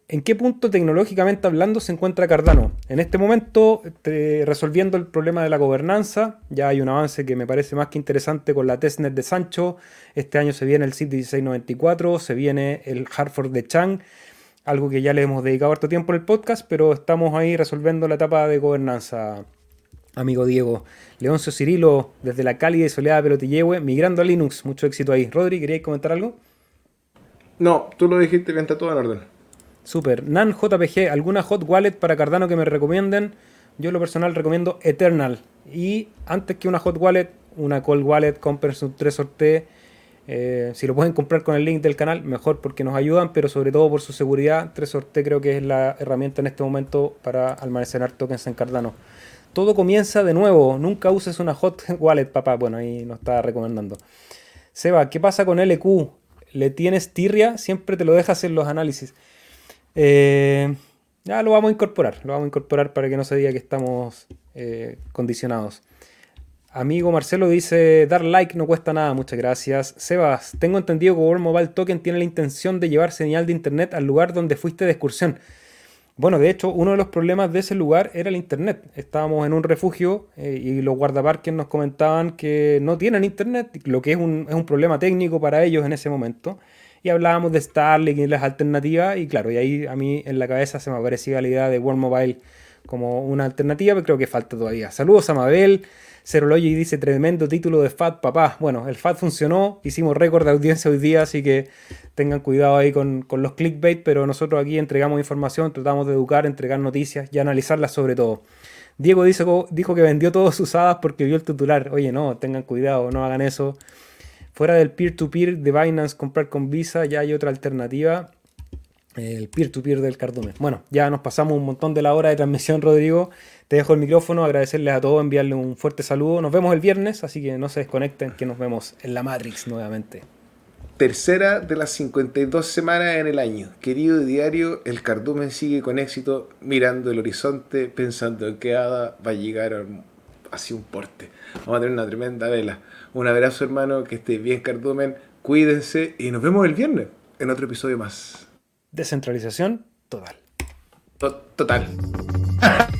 ¿En qué punto tecnológicamente hablando se encuentra Cardano? En este momento, resolviendo el problema de la gobernanza, ya hay un avance que me parece más que interesante con la testnet de Sancho. Este año se viene el SIP 1694, se viene el Hartford de Chang, algo que ya le hemos dedicado harto tiempo en el podcast, pero estamos ahí resolviendo la etapa de gobernanza, amigo Diego. Leoncio Cirilo, desde la cálida y soleada Pelotillehue, migrando a Linux. Mucho éxito ahí. Rodri, ¿queríais comentar algo? No, tú lo dijiste que está todo en orden. Super. Nan JPG, ¿alguna hot wallet para Cardano que me recomienden? Yo lo personal recomiendo Eternal. Y antes que una hot wallet, una cold wallet, compren su 3 eh, si lo pueden comprar con el link del canal, mejor porque nos ayudan, pero sobre todo por su seguridad. 3 creo que es la herramienta en este momento para almacenar tokens en Cardano. Todo comienza de nuevo. Nunca uses una hot wallet, papá. Bueno, ahí nos está recomendando. Seba, ¿qué pasa con LQ? ¿Le tienes tirria? Siempre te lo dejas en los análisis. Eh, ya lo vamos a incorporar, lo vamos a incorporar para que no se diga que estamos eh, condicionados. Amigo Marcelo dice, dar like no cuesta nada, muchas gracias. Sebas, tengo entendido que World Mobile Token tiene la intención de llevar señal de internet al lugar donde fuiste de excursión. Bueno, de hecho, uno de los problemas de ese lugar era el internet. Estábamos en un refugio eh, y los guardaparques nos comentaban que no tienen internet, lo que es un, es un problema técnico para ellos en ese momento y hablábamos de Starlink y las alternativas y claro, y ahí a mí en la cabeza se me aparecía la idea de World Mobile como una alternativa, pero creo que falta todavía. Saludos a Mabel, Cerology dice tremendo título de FAT, papá. Bueno, el FAT funcionó, hicimos récord de audiencia hoy día, así que tengan cuidado ahí con, con los clickbait, pero nosotros aquí entregamos información, tratamos de educar, entregar noticias y analizarlas sobre todo. Diego dijo, dijo que vendió todos sus hadas porque vio el titular. Oye, no, tengan cuidado, no hagan eso. Fuera del peer-to-peer de Binance, comprar con Visa, ya hay otra alternativa. El peer-to-peer del cardumen. Bueno, ya nos pasamos un montón de la hora de transmisión, Rodrigo. Te dejo el micrófono, agradecerles a todos, enviarles un fuerte saludo. Nos vemos el viernes, así que no se desconecten, que nos vemos en la Matrix nuevamente. Tercera de las 52 semanas en el año. Querido diario, el cardumen sigue con éxito, mirando el horizonte, pensando en que Ada va a llegar hacia un porte. Vamos a tener una tremenda vela. Un abrazo, hermano, que esté bien, Cardumen. Cuídense y nos vemos el viernes en otro episodio más. Descentralización total. Total.